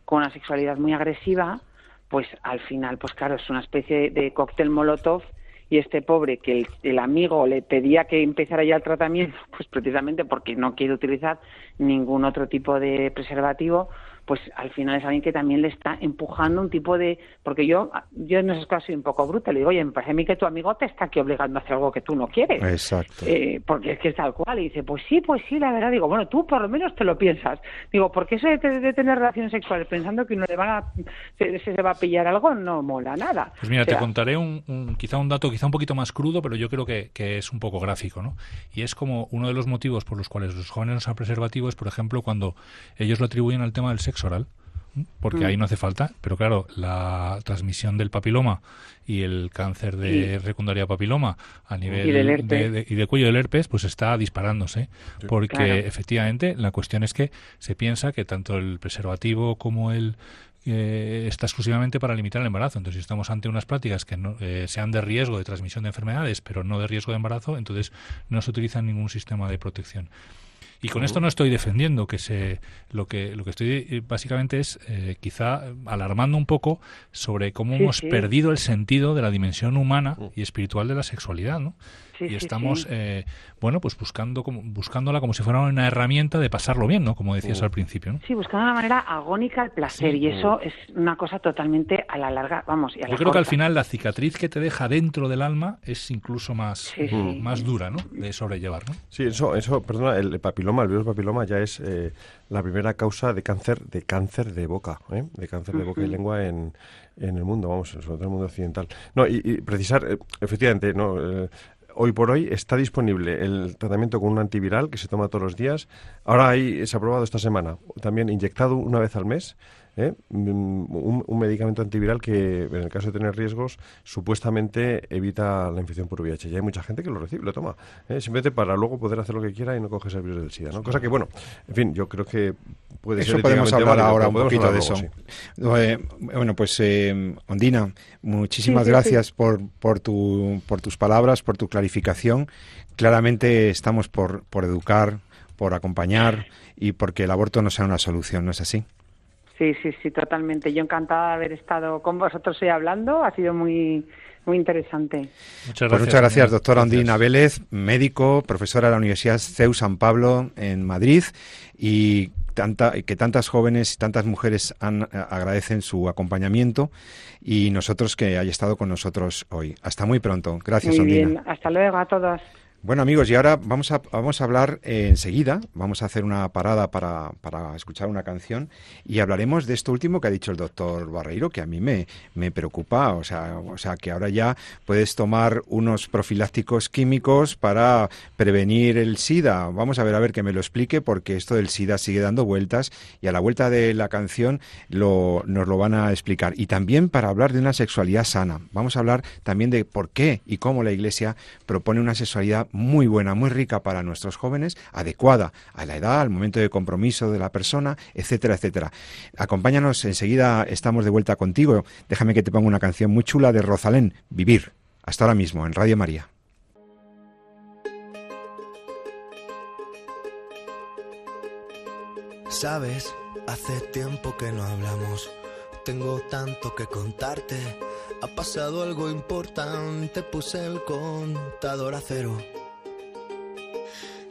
con una sexualidad muy agresiva, pues al final, pues claro, es una especie de cóctel molotov y este pobre que el, amigo le pedía que empezara ya el tratamiento, pues precisamente porque no quiere utilizar ningún otro tipo de preservativo, pues al final es alguien que también le está empujando un tipo de... Porque yo, yo en esos casos soy un poco bruta, le digo, oye, me parece a mí que tu amigo te está aquí obligando a hacer algo que tú no quieres. Exacto. Eh, porque es que es tal cual. Y dice, pues sí, pues sí, la verdad. Digo, bueno, tú por lo menos te lo piensas. Digo, porque eso de, tener relaciones sexuales pensando que uno le va a, se, se, va a pillar algo no mola nada. Pues mira, te contaré un, quizá un dato quizá un poquito más crudo, pero yo creo que, que es un poco gráfico, ¿no? Y es como uno de los motivos por los cuales los jóvenes no usan preservativo es, por ejemplo, cuando ellos lo atribuyen al tema del sexo oral porque ahí mm. no hace falta, pero claro, la transmisión del papiloma y el cáncer de secundaria papiloma a nivel y, de, cuello del herpes, pues está disparándose, porque efectivamente la cuestión es que se piensa que tanto el preservativo como el eh, está exclusivamente para limitar el embarazo. Entonces, si estamos ante unas prácticas que no, eh, sean de riesgo de transmisión de enfermedades, pero no de riesgo de embarazo, entonces no se utiliza ningún sistema de protección. Y con esto no estoy defendiendo que se lo que lo que estoy eh, básicamente es eh, quizá alarmando un poco sobre cómo hemos perdido el sentido de la dimensión humana y espiritual de la sexualidad, ¿no? Y estamos, eh, bueno, pues buscando como, buscándola como si fuera una herramienta de pasarlo bien, ¿no? Como decías al principio, ¿no? Sí, buscando una manera agónica el placer y eso es una cosa totalmente a la larga, vamos, y a Yo creo que al final la cicatriz que te deja dentro del alma es incluso más, más dura, ¿no? De sobrellevar, ¿no? Sí, eso, eso, perdona, el papiloma, el virus papiloma ya es eh, la primera causa de cáncer, de cáncer de boca, ¿eh? de cáncer de boca y lengua en, en el mundo, vamos, sobre todo en el mundo occidental. No, y, precisar, efectivamente, no, hoy por hoy está disponible el tratamiento con un antiviral que se toma todos los días. Ahora hay, se ha esta semana, también inyectado una vez al mes ¿eh? Mm, un, medicamento antiviral que, en el caso de tener riesgos, supuestamente evita la infección por VIH. Y hay mucha gente que lo recibe, lo toma, ¿eh? simplemente para luego poder hacer lo que quiera y no coges el virus del SIDA. ¿no? Cosa que, bueno, en fin, yo creo que puede eso podemos hablar ahora un poquito de eso. Eh, bueno, pues, Ondina, muchísimas gracias Por, por, tu, por tus palabras, por tu clarificación. Claramente estamos por, por educar, por acompañar y porque el aborto no sea una solución, ¿no es así? Sí, sí, sí, totalmente. Yo encantada de haber estado con vosotros hoy hablando. Ha sido muy, muy interesante. Muchas pues gracias, muchas gracias doctora Ondina Vélez, médico, profesora de la Universidad CEU San Pablo en Madrid y tanta, que tantas jóvenes y tantas mujeres han, agradecen su acompañamiento y nosotros que haya estado con nosotros hoy. Hasta muy pronto. Gracias, muy Bien. Hasta luego a todos. Bueno amigos, y ahora vamos a, vamos a hablar eh, enseguida, vamos a hacer una parada para, para, escuchar una canción y hablaremos de esto último que ha dicho el doctor Barreiro, que a mí me, me preocupa, o sea, o sea, que ahora ya puedes tomar unos profilácticos químicos para prevenir el SIDA. Vamos a ver, a ver que me lo explique, porque esto del SIDA sigue dando vueltas y a la vuelta de la canción lo, nos lo van a explicar. Y también para hablar de una sexualidad sana. Vamos a hablar también de por qué y cómo la Iglesia propone una sexualidad muy buena, muy rica para nuestros jóvenes, adecuada a la edad, al momento de compromiso de la persona, etcétera, etcétera. Acompáñanos, enseguida estamos de vuelta contigo. Déjame que te ponga una canción muy chula de Rosalén, Vivir. Hasta ahora mismo en Radio María. Sabes, hace tiempo que no hablamos. Tengo tanto que contarte. Ha pasado algo importante, puse el contador a cero.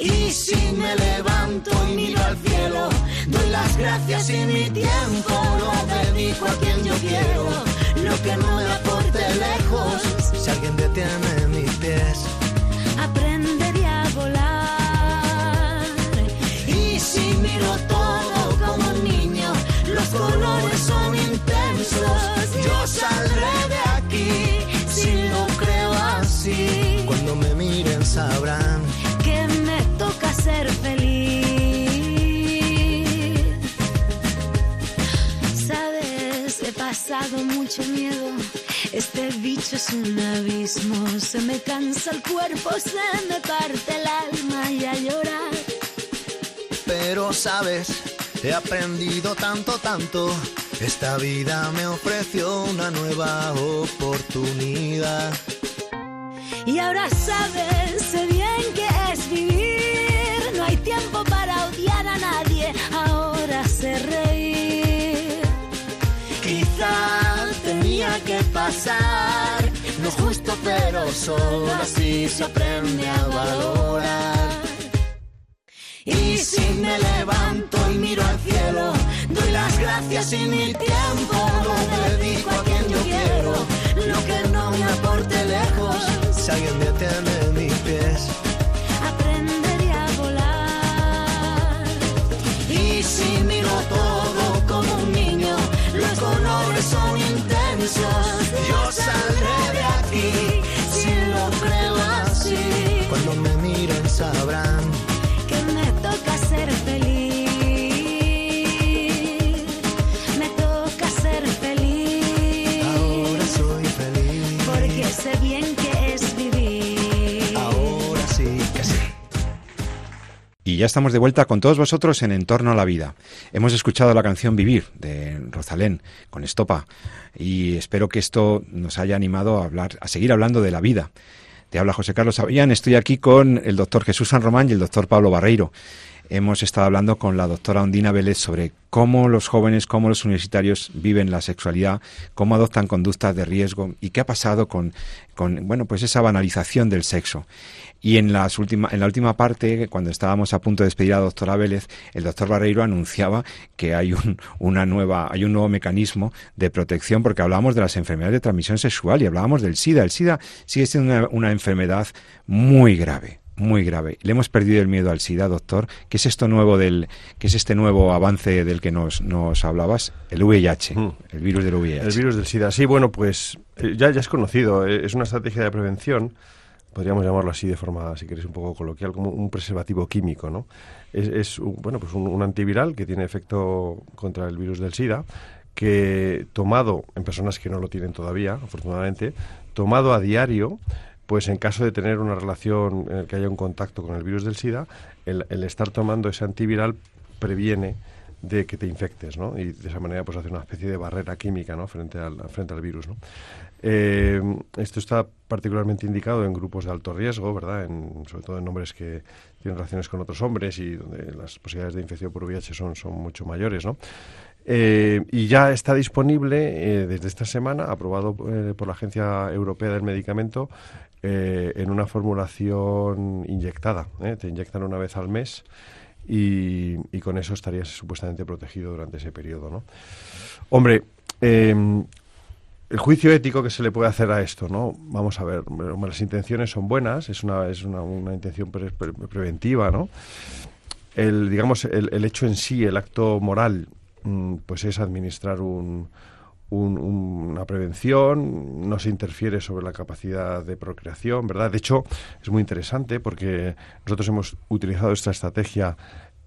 Y si me levanto y miro al cielo, doy las gracias y mi tiempo lo dedico a quien yo quiero. Lo que no me aporte lejos, si alguien detiene mis pies, aprendería a volar. Y si miro todo como un niño, los colores son intensos. Yo saldré de aquí mucho miedo. Este bicho es un abismo. Se me cansa el cuerpo, se me parte el alma y a llorar. Pero sabes, he aprendido tanto, tanto. Esta vida me ofreció una nueva oportunidad. Y ahora sabes, sé bien que es vivir tiempo para odiar a nadie, Tenía que pasar, no justo, pero solo así se aprende a valorar. Y si me levanto y miro al cielo, doy las gracias y mi tiempo lo dedico a quien yo quiero. Lo que no me aporte lejos, si alguien detiene mis Yo saldré de aquí ya estamos de vuelta con todos vosotros en Entorno a la Vida. Hemos escuchado la canción Vivir de Rosalén con Estopa y espero que esto nos haya animado a hablar, a seguir hablando de la vida. Te habla José Carlos Avellán, estoy aquí con el doctor Jesús San Román y el doctor Pablo Barreiro. Hemos estado hablando con la doctora Ondina Vélez sobre cómo los jóvenes, cómo los universitarios viven la sexualidad, cómo adoptan conductas de riesgo y qué ha pasado con, con bueno, pues esa banalización del sexo. Y en, las última, en la última parte, cuando estábamos a punto de despedir a la doctora Vélez, el doctor Barreiro anunciaba que hay un, una nueva, hay un nuevo mecanismo de protección, porque hablábamos de las enfermedades de transmisión sexual y hablábamos del SIDA. El SIDA sigue siendo una, una enfermedad muy grave muy grave. Le hemos perdido el miedo al SIDA, doctor. ¿Qué es esto nuevo del, qué es este nuevo avance del que nos, nos hablabas? El VIH, Mm. el virus del VIH. El virus del SIDA. Sí, bueno, pues eh, ya, ya es conocido. eh, Es una estrategia de prevención, podríamos llamarlo así de forma, si queréis, un poco coloquial, como un preservativo químico, ¿no? Es, un, bueno, pues un, antiviral que tiene efecto contra el virus del SIDA, que tomado en personas que no lo tienen todavía, afortunadamente, tomado a diario, pues en caso de tener una relación en la que haya un contacto con el virus del SIDA, el, el estar tomando ese antiviral previene de que te infectes, ¿no? Y de esa manera pues hace una especie de barrera química, ¿no? Frente al, frente al virus, ¿no? Eh, esto está particularmente indicado en grupos de alto riesgo, ¿verdad? En, sobre todo en hombres que tienen relaciones con otros hombres y donde las posibilidades de infección por VIH son, son mucho mayores, ¿no? Eh, y ya está disponible eh, desde esta semana, aprobado eh, por la Agencia Europea del Medicamento, eh, en una formulación inyectada. ¿eh? Te inyectan una vez al mes y, y con eso estarías supuestamente protegido durante ese periodo. ¿no? Hombre, eh, el juicio ético que se le puede hacer a esto, ¿no? Vamos a ver, las intenciones son buenas, es una, es una, una intención pre- pre- preventiva, ¿no? El, digamos, el, el hecho en sí, el acto moral, mm, pues es administrar un- una prevención, no se interfiere sobre la capacidad de procreación, ¿verdad? De hecho, es muy interesante porque nosotros hemos utilizado esta estrategia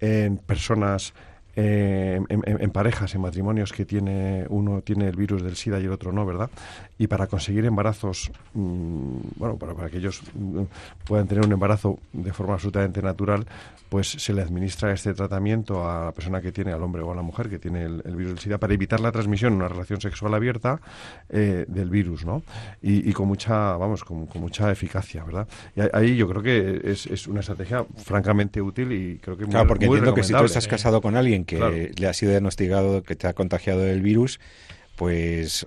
en personas, eh, en, parejas, en matrimonios que tiene uno tiene el virus del SIDA y el otro no, ¿verdad? Y para conseguir embarazos, mm, bueno, para, para que ellos mm, puedan tener un embarazo de forma absolutamente natural, pues se le administra este tratamiento a la persona que tiene, al hombre o a la mujer que tiene el, el virus del SIDA, para evitar la transmisión en una relación sexual abierta eh, del virus, ¿no? Y, y con mucha, vamos, con, con mucha eficacia, ¿verdad? Y ahí- yo creo que es, es una estrategia francamente útil y creo que muy, Claro, porque muy entiendo que si tú estás casado con alguien que Claro. le ha sido diagnosticado que te ha contagiado del virus, pues,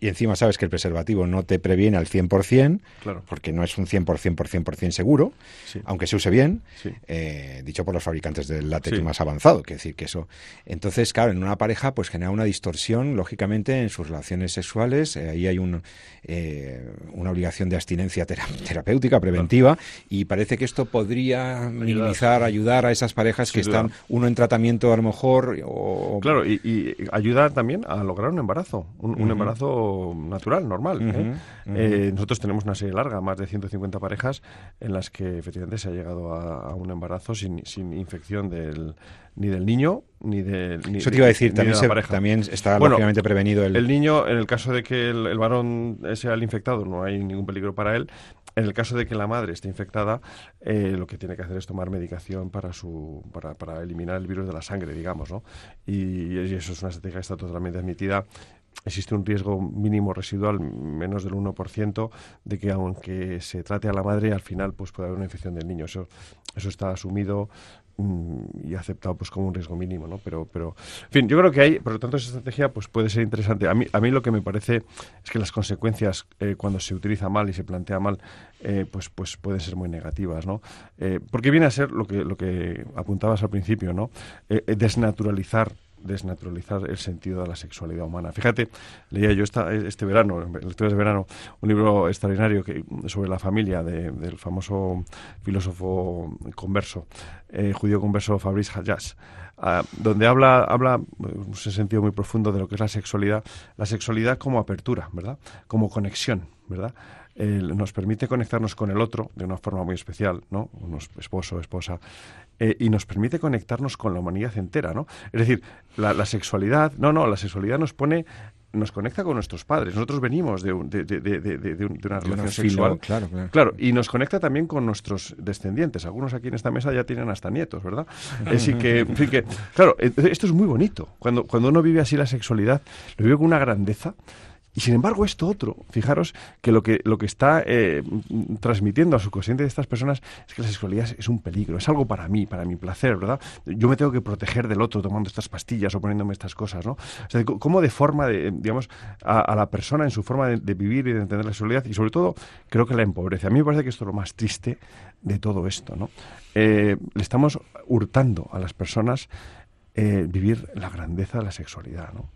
y encima sabes que el preservativo no te previene al 100%, Claro. porque no es un 100% por 100% seguro, Sí. aunque se use bien, Sí. eh, dicho por los fabricantes del látex Sí. más avanzado, que decir que eso. Entonces, claro, en una pareja pues genera una distorsión, lógicamente, en sus relaciones sexuales, eh, ahí hay un, eh, una obligación de abstinencia tera- terapéutica, preventiva, y parece que esto podría minimizar, ayudar a esas parejas que duda. están, uno en tratamiento a lo mejor, o... Claro, y, y ayuda también a lograr un embarazo, un, un Ujú. embarazo natural, normal. ¿eh? Eh, nosotros tenemos una serie larga, más de 150 parejas, en las que efectivamente se ha llegado a, a un embarazo sin, sin infección del, ni del niño ni del ni, Eso te iba a decir, de también, se- también está Bueno, lógicamente prevenido el... El niño, en el caso de que el, el varón sea el infectado, no hay ningún peligro para él. En el caso de que la madre esté infectada, eh, lo que tiene que hacer es tomar medicación para su para, para eliminar el virus de la sangre, digamos, ¿no? Y, eso es una estrategia que está totalmente admitida. Existe un riesgo mínimo residual, menos del 1%, de que aunque se trate a la madre, al final pues puede haber una infección del niño. Eso, eso está asumido y aceptado pues como un riesgo mínimo, ¿no? Pero, pero, en fin, yo creo que hay, por lo tanto, esa estrategia pues puede ser interesante. A mí, a mí lo que me parece es que las consecuencias eh, cuando se utiliza mal y se plantea mal, eh, pues, pues pueden ser muy negativas, ¿no? Eh, porque viene a ser lo que, lo que apuntabas al principio, ¿no? Desnaturalizar desnaturalizar el sentido de la sexualidad humana. Fíjate, leía yo esta, este verano, lecturas de verano, un libro extraordinario que, sobre la familia de- del famoso filósofo converso, eh, judío converso Fabrice Hayas, ah, donde habla, habla en un sentido muy profundo de lo que es la sexualidad, la sexualidad como apertura, ¿verdad? Como conexión, ¿verdad? Nos permite conectarnos con el otro de una forma muy especial, ¿no? Unos esposo, esposa, eh, y nos permite conectarnos con la humanidad entera, ¿no? Es decir, la, la sexualidad, no, no, la sexualidad nos pone nos conecta con nuestros padres. Nosotros venimos de, un- de, de- de- de- de un- de una relación una filo, sexual. claro, claro. Claro, y nos conecta también con nuestros descendientes. Algunos aquí en esta mesa ya tienen hasta nietos, ¿verdad? Así que, en fin, que, claro, eh, esto es muy bonito. Cuando, cuando uno vive así la sexualidad, lo vive con una grandeza. Y sin embargo, esto otro, fijaros que lo que, lo que está eh, transmitiendo a su consciente de estas personas es que la sexualidad es, un peligro, es algo para mí, para mi placer, ¿verdad? Yo me tengo que proteger del otro tomando estas pastillas o poniéndome estas cosas, ¿no? O sea, cómo deforma, de, digamos, a, la persona en su forma de, de vivir y de entender la sexualidad y sobre todo creo que la empobrece. A mí me parece que esto es lo más triste de todo esto, ¿no? Eh, le estamos hurtando a las personas eh, vivir la grandeza de la sexualidad, ¿no?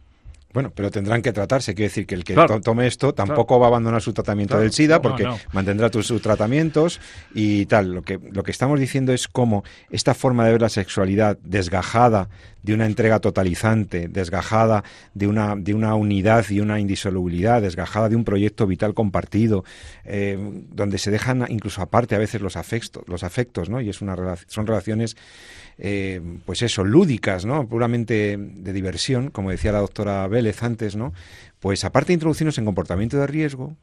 Bueno, pero tendrán que tratarse. Quiere decir que el que Claro. tome esto tampoco va a abandonar su tratamiento Claro. del SIDA porque no. mantendrá sus tratamientos y tal. Lo que, lo que estamos diciendo es cómo esta forma de ver la sexualidad desgajada de una entrega totalizante, desgajada de una, de una unidad y una indisolubilidad, desgajada de un proyecto vital compartido, eh, donde se dejan incluso aparte a veces los afectos, los afectos ¿no? Y es una relac- son relaciones eh, pues eso, lúdicas, ¿no? Puramente de diversión, como decía la doctora Vélez antes, ¿no? Pues aparte de introducirnos en comportamiento de riesgo,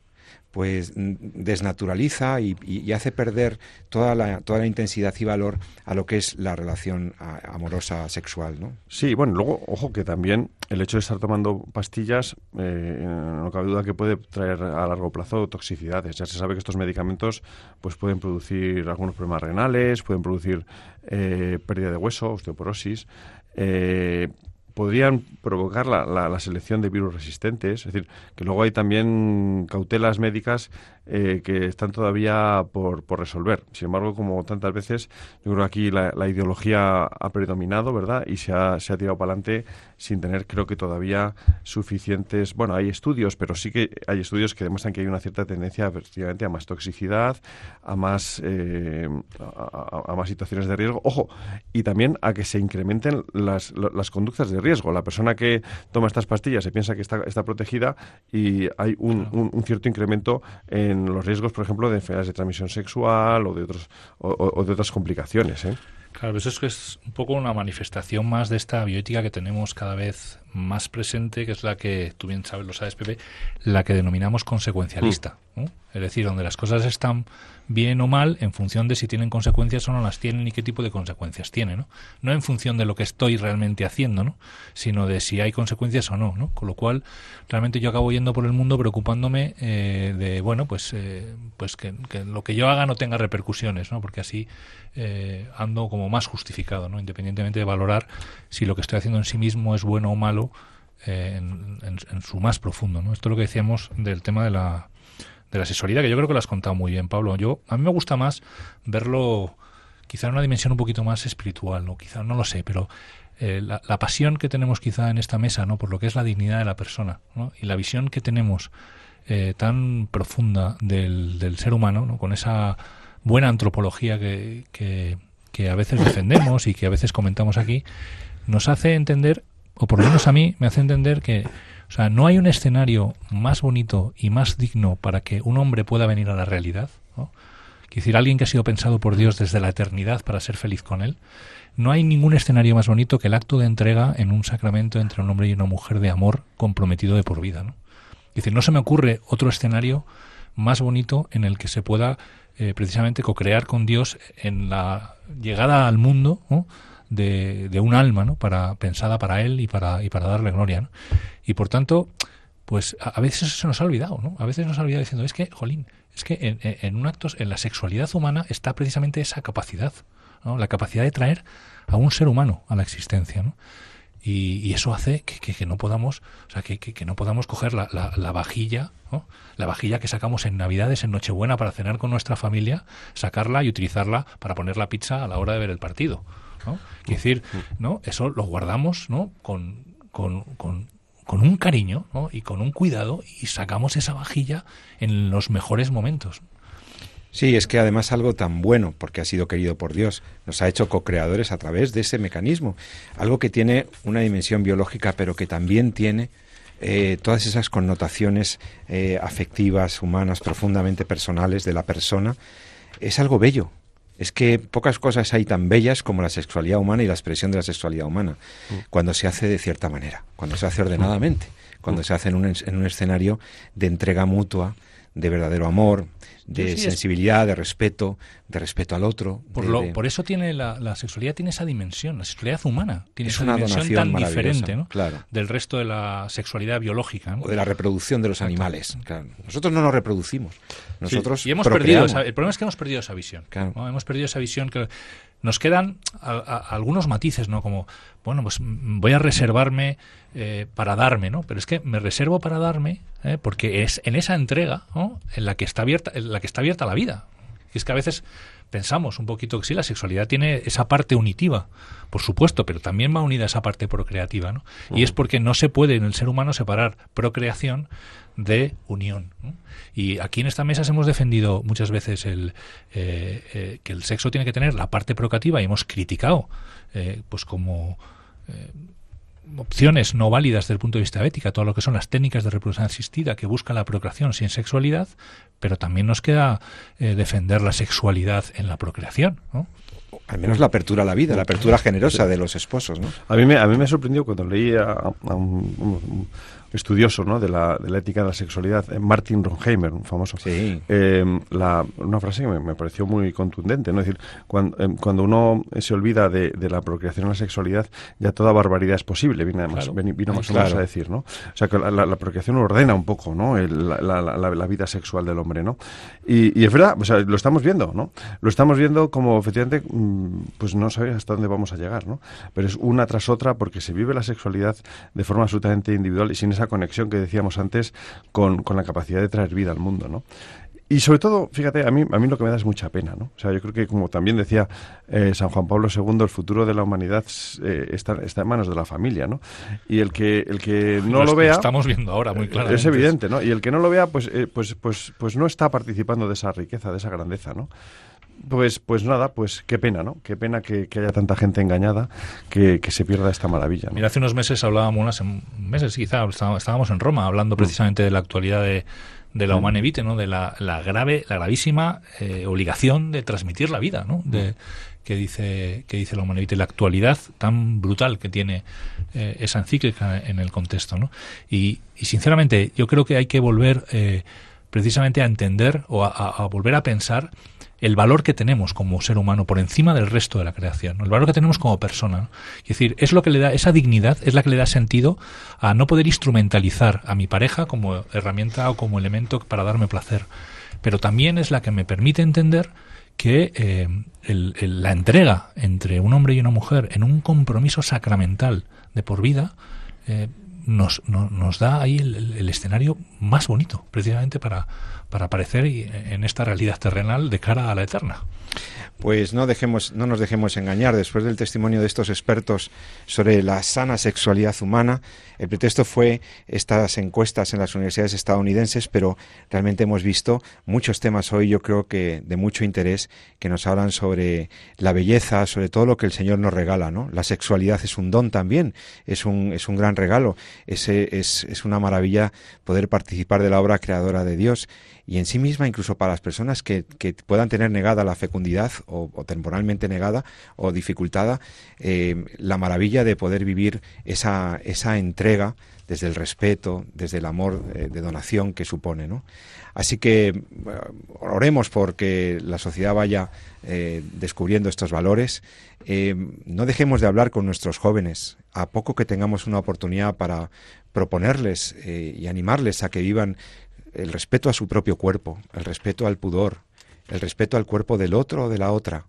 pues desnaturaliza y, hace perder toda la, toda la intensidad y valor a lo que es la relación amorosa sexual, ¿no? Sí, bueno, luego, ojo que también el hecho de estar tomando pastillas, eh, no cabe duda que puede traer a largo plazo toxicidades. Ya se sabe que estos medicamentos pues pueden producir algunos problemas renales, pueden producir eh, pérdida de hueso, osteoporosis. eh, podrían provocar la, la- la selección de virus resistentes. Es decir, que luego hay también cautelas médicas eh, que están todavía por, por resolver. Sin embargo, como tantas veces, yo creo que aquí la, la ideología ha predominado, ¿verdad? Y se ha, se ha tirado para adelante sin tener, creo que todavía suficientes. Bueno, hay estudios, pero sí que hay estudios que demuestran que hay una cierta tendencia, efectivamente, a más toxicidad, a más, eh, a, más situaciones de riesgo. Ojo, y también a que se incrementen las, las conductas de riesgo. La persona que toma estas pastillas se piensa que está, está protegida y hay un, un- un cierto incremento en los riesgos, por ejemplo, de enfermedades de transmisión sexual o de, otros, o de otras complicaciones. ¿eh? Claro, eso es que es un poco una manifestación más de esta bioética que tenemos cada vez más presente, que es la que, tú bien sabes, lo sabes, Pepe, la que denominamos consecuencialista. ¿no? Es decir, donde las cosas están bien o mal en función de si tienen consecuencias o no las tienen y qué tipo de consecuencias tienen. ¿no? no en función de lo que estoy realmente haciendo, ¿no? sino de si hay consecuencias o no. ¿no? Con lo cual, realmente yo acabo yendo por el mundo preocupándome eh, de, bueno, pues, eh, pues que, que lo que yo haga no tenga repercusiones, ¿no? porque así eh, ando como más justificado, ¿no? independientemente de valorar si lo que estoy haciendo en sí mismo es bueno o malo eh, en, su más profundo. ¿no? Esto es lo que decíamos del tema de la, de la sexualidad, que yo creo que lo has contado muy bien, Pablo. Yo, a mí me gusta más verlo quizá en una dimensión un poquito más espiritual, ¿no? quizá no lo sé, pero eh, la, pasión que tenemos quizá en esta mesa, ¿no? por lo que es la dignidad de la persona, ¿no? y la visión que tenemos eh, tan profunda del, ser humano, ¿no? con esa buena antropología que, que a veces defendemos y que a veces comentamos aquí, nos hace entender, o por lo menos a mí me hace entender que o sea, no hay un escenario más bonito y más digno para que un hombre pueda venir a la realidad. ¿no? Quiero decir, alguien que ha sido pensado por Dios desde la eternidad para ser feliz con él. No hay ningún escenario más bonito que el acto de entrega en un sacramento entre un hombre y una mujer de amor comprometido de por vida. ¿no? Decir, no se me ocurre otro escenario más bonito en el que se pueda eh, precisamente co-crear con Dios en la llegada al mundo ¿no? De, de un alma ¿no? para, pensada para Él y para, y para darle gloria. ¿no? Y por tanto, pues a, veces se nos ha olvidado, ¿no? A veces nos ha olvidado diciendo, es que, jolín, es que en, en- un acto, en la sexualidad humana está precisamente esa capacidad, ¿no? La capacidad de traer a un ser humano a la existencia, ¿no? Y, y eso hace que, que- que no podamos, o sea, que, que- que no podamos coger la, la- la vajilla, ¿no? la vajilla que sacamos en Navidades, en Nochebuena para cenar con nuestra familia, sacarla y utilizarla para poner la pizza a la hora de ver el partido. ¿No? Quiero decir, ¿no? Eso lo guardamos, ¿no? Con, con, con, con un cariño, ¿no? Y con un cuidado y sacamos esa vajilla en los mejores momentos. Sí, es que además algo tan bueno, porque ha sido querido por Dios, nos ha hecho co-creadores a través de ese mecanismo. Algo que tiene una dimensión biológica, pero que también tiene eh, todas esas connotaciones eh, afectivas, humanas, profundamente personales de la persona. Es algo bello. Es que pocas cosas hay tan bellas como la sexualidad humana y la expresión de la sexualidad humana, cuando se hace de cierta manera, cuando se hace ordenadamente, cuando se hace en un, en un escenario de entrega mutua, de verdadero amor, de sensibilidad, de respeto, de respeto al otro. Por, lo, por eso tiene la, sexualidad tiene esa dimensión, la sexualidad humana tiene esa dimensión tan diferente ¿no? del resto de la sexualidad biológica. O de la reproducción de los animales. Nosotros no nos reproducimos. Nosotros y hemos perdido el problema es que hemos perdido esa visión. Hemos perdido esa visión que nos quedan algunos matices, ¿no? Como, bueno, pues voy a reservarme eh, para darme, ¿no? Pero es que me reservo para darme ¿eh? porque es en esa entrega en la que está abierta, en la que está abierta la vida. Y es que a veces pensamos un poquito que sí, la sexualidad tiene esa parte unitiva, por supuesto, pero también va unida a esa parte procreativa, ¿no? Y es porque no se puede en el ser humano separar procreación de unión. Y aquí en esta mesa hemos defendido muchas veces el, eh, eh, que el sexo tiene que tener la parte procreativa y hemos criticado, eh, pues como opciones no válidas desde el punto de vista ética, todo lo que son las técnicas de reproducción asistida que buscan la procreación sin sexualidad, pero también nos queda defender la sexualidad en la procreación. Al menos la apertura a la vida, la apertura generosa de los esposos. ¿no? A, mí me, a mí me sorprendió cuando leí a, un estudioso ¿no? de, la, de la ética de la sexualidad, eh, Martin Ronheimer, un famoso. Sí. Eh, la, una frase que me, pareció muy contundente, ¿no? Es decir, cuando, eh, cuando uno se olvida de, de, la procreación y la sexualidad, ya toda barbaridad es posible, vino, más, vino más o menos a decir, ¿no? O sea, que la, la, procreación ordena un poco, ¿no? la, la, vida sexual del hombre, ¿no? Y, y, es verdad, o sea, lo estamos viendo, ¿no? Lo estamos viendo como efectivamente, mm, pues no sabes hasta dónde vamos a llegar, ¿no? Pero es una tras otra porque se vive la sexualidad de forma absolutamente individual y sin esa conexión que decíamos antes con, con la capacidad de traer vida al mundo, ¿no? Y sobre todo, fíjate, a mí, a mí lo que me da es mucha pena, ¿no? O sea, yo creo que, como también decía eh, San Juan Pablo II, el futuro de la humanidad eh, está, está en manos de la familia, ¿no? Y el que, el que no lo, vea... estamos viendo ahora muy claramente. Es evidente, ¿no? Y el que no lo vea, pues, eh, pues, pues, pues no está participando de esa riqueza, de esa grandeza, ¿no? Pues, pues nada, pues qué pena, ¿no? Qué pena que, haya tanta gente engañada que, se pierda esta maravilla. Mira, hace unos meses hablábamos, unas meses quizá, estábamos en Roma hablando mm. precisamente de la actualidad de, de la mm. Humane Vitae, ¿no? De la, grave, la gravísima eh, obligación de transmitir la vida, ¿no? De, mm. que dice que dice la Humane Vitae, la actualidad tan brutal que tiene eh, esa encíclica en el contexto, ¿no? Y, sinceramente yo creo que hay que volver eh, precisamente a entender o a volver a pensar el valor que tenemos como ser humano por encima del resto de la creación, el valor que tenemos como persona. Es decir, es lo que le da, esa dignidad es la que le da sentido a no poder instrumentalizar a mi pareja como herramienta o como elemento para darme placer, pero también es la que me permite entender que eh, la entrega entre un hombre y una mujer en un compromiso sacramental de por vida eh, nos, da ahí el, escenario más bonito, precisamente para, para aparecer en esta realidad terrenal de cara a la eterna pues no dejemos, no nos dejemos engañar. Después del testimonio de estos expertos sobre la sana sexualidad humana, el pretexto fue estas encuestas en las universidades estadounidenses, pero realmente hemos visto muchos temas hoy, yo creo que de mucho interés, que nos hablan sobre la belleza, sobre todo lo que el Señor nos regala, ¿no? La sexualidad es un don también, es un, es un gran regalo, es, es, es una maravilla poder participar de la obra creadora de Dios y en sí misma, incluso para las personas que, que puedan tener negada la fecundidad o, temporalmente negada o dificultada, eh, la maravilla de poder vivir esa, esa entrega desde el respeto, desde el amor eh, de donación que supone. ¿no? Así que oremos porque la sociedad vaya eh, descubriendo estos valores. no dejemos de hablar con nuestros jóvenes, a poco que tengamos una oportunidad para proponerles y animarles a que vivan el respeto a su propio cuerpo, el respeto al pudor, el respeto al cuerpo del otro o de la otra,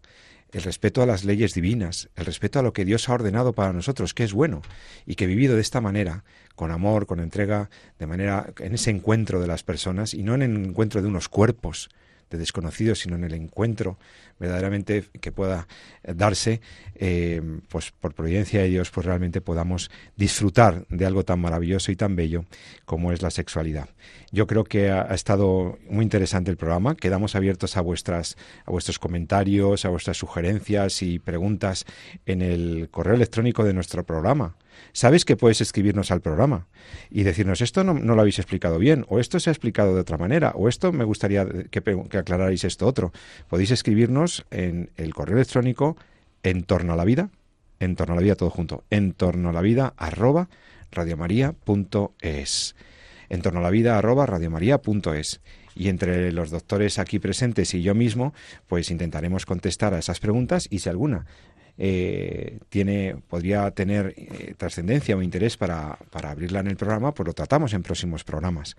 el respeto a las leyes divinas, el respeto a lo que Dios ha ordenado para nosotros, que es bueno, y que vivido de esta manera, con amor, con entrega, de manera en ese encuentro de las personas y no en el encuentro de unos cuerpos de desconocidos, sino en el encuentro verdaderamente que pueda darse, eh, pues por providencia de Dios, pues realmente podamos disfrutar de algo tan maravilloso y tan bello como es la sexualidad. Yo creo que ha, estado muy interesante el programa. Quedamos abiertos a vuestras, a vuestros comentarios, a vuestras sugerencias y preguntas en el correo electrónico de nuestro programa sabes que puedes escribirnos al programa y decirnos esto no, lo habéis explicado bien, o esto se ha explicado de otra manera, o esto me gustaría que, aclararais esto otro. Podéis escribirnos en el correo electrónico en torno a la vida, en torno a la vida todo junto, en torno a la vida arroba radiomaria.es. En torno a la vida arroba radiomaria.es. Y entre los doctores aquí presentes y yo mismo, pues intentaremos contestar a esas preguntas y si alguna eh, tiene, podría tener eh, trascendencia o interés para, para, abrirla en el programa, pues lo tratamos en próximos programas.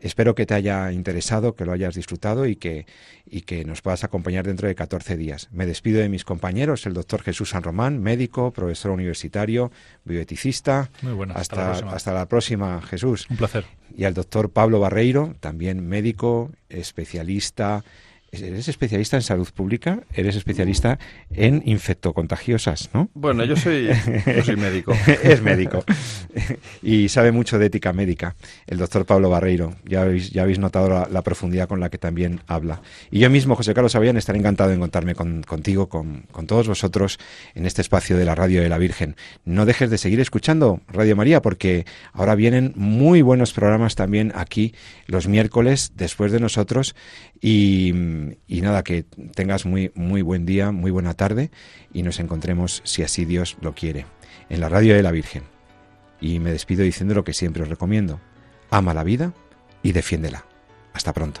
Espero que te haya interesado, que lo hayas disfrutado y que, y que nos puedas acompañar dentro de 14 días. Me despido de mis compañeros, el doctor Jesús San Román, médico, profesor universitario, bioeticista. Muy bueno, hasta, hasta, la hasta la próxima, Jesús. Un placer. Y al doctor Pablo Barreiro, también médico, especialista Eres especialista en salud pública, eres especialista en infectocontagiosas, ¿no? Bueno, yo soy, yo soy médico. es médico. y sabe mucho de ética médica, el doctor Pablo Barreiro. Ya habéis, ya habéis notado la, la, profundidad con la que también habla. Y yo mismo, José Carlos Avellán, estaré encantado de encontrarme con, contigo, con, con todos vosotros, en este espacio de la Radio de la Virgen. No dejes de seguir escuchando Radio María, porque ahora vienen muy buenos programas también aquí los miércoles, después de nosotros. Y, nada, que tengas muy, muy buen día, muy buena tarde y nos encontremos, si así Dios lo quiere, en la radio de la Virgen. Y me despido diciendo lo que siempre os recomiendo. Ama la vida y defiéndela. Hasta pronto.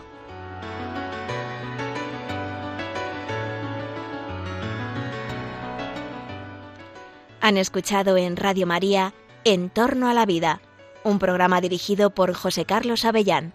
Han escuchado en Radio María En torno a la vida, un programa dirigido por José Carlos Avellán.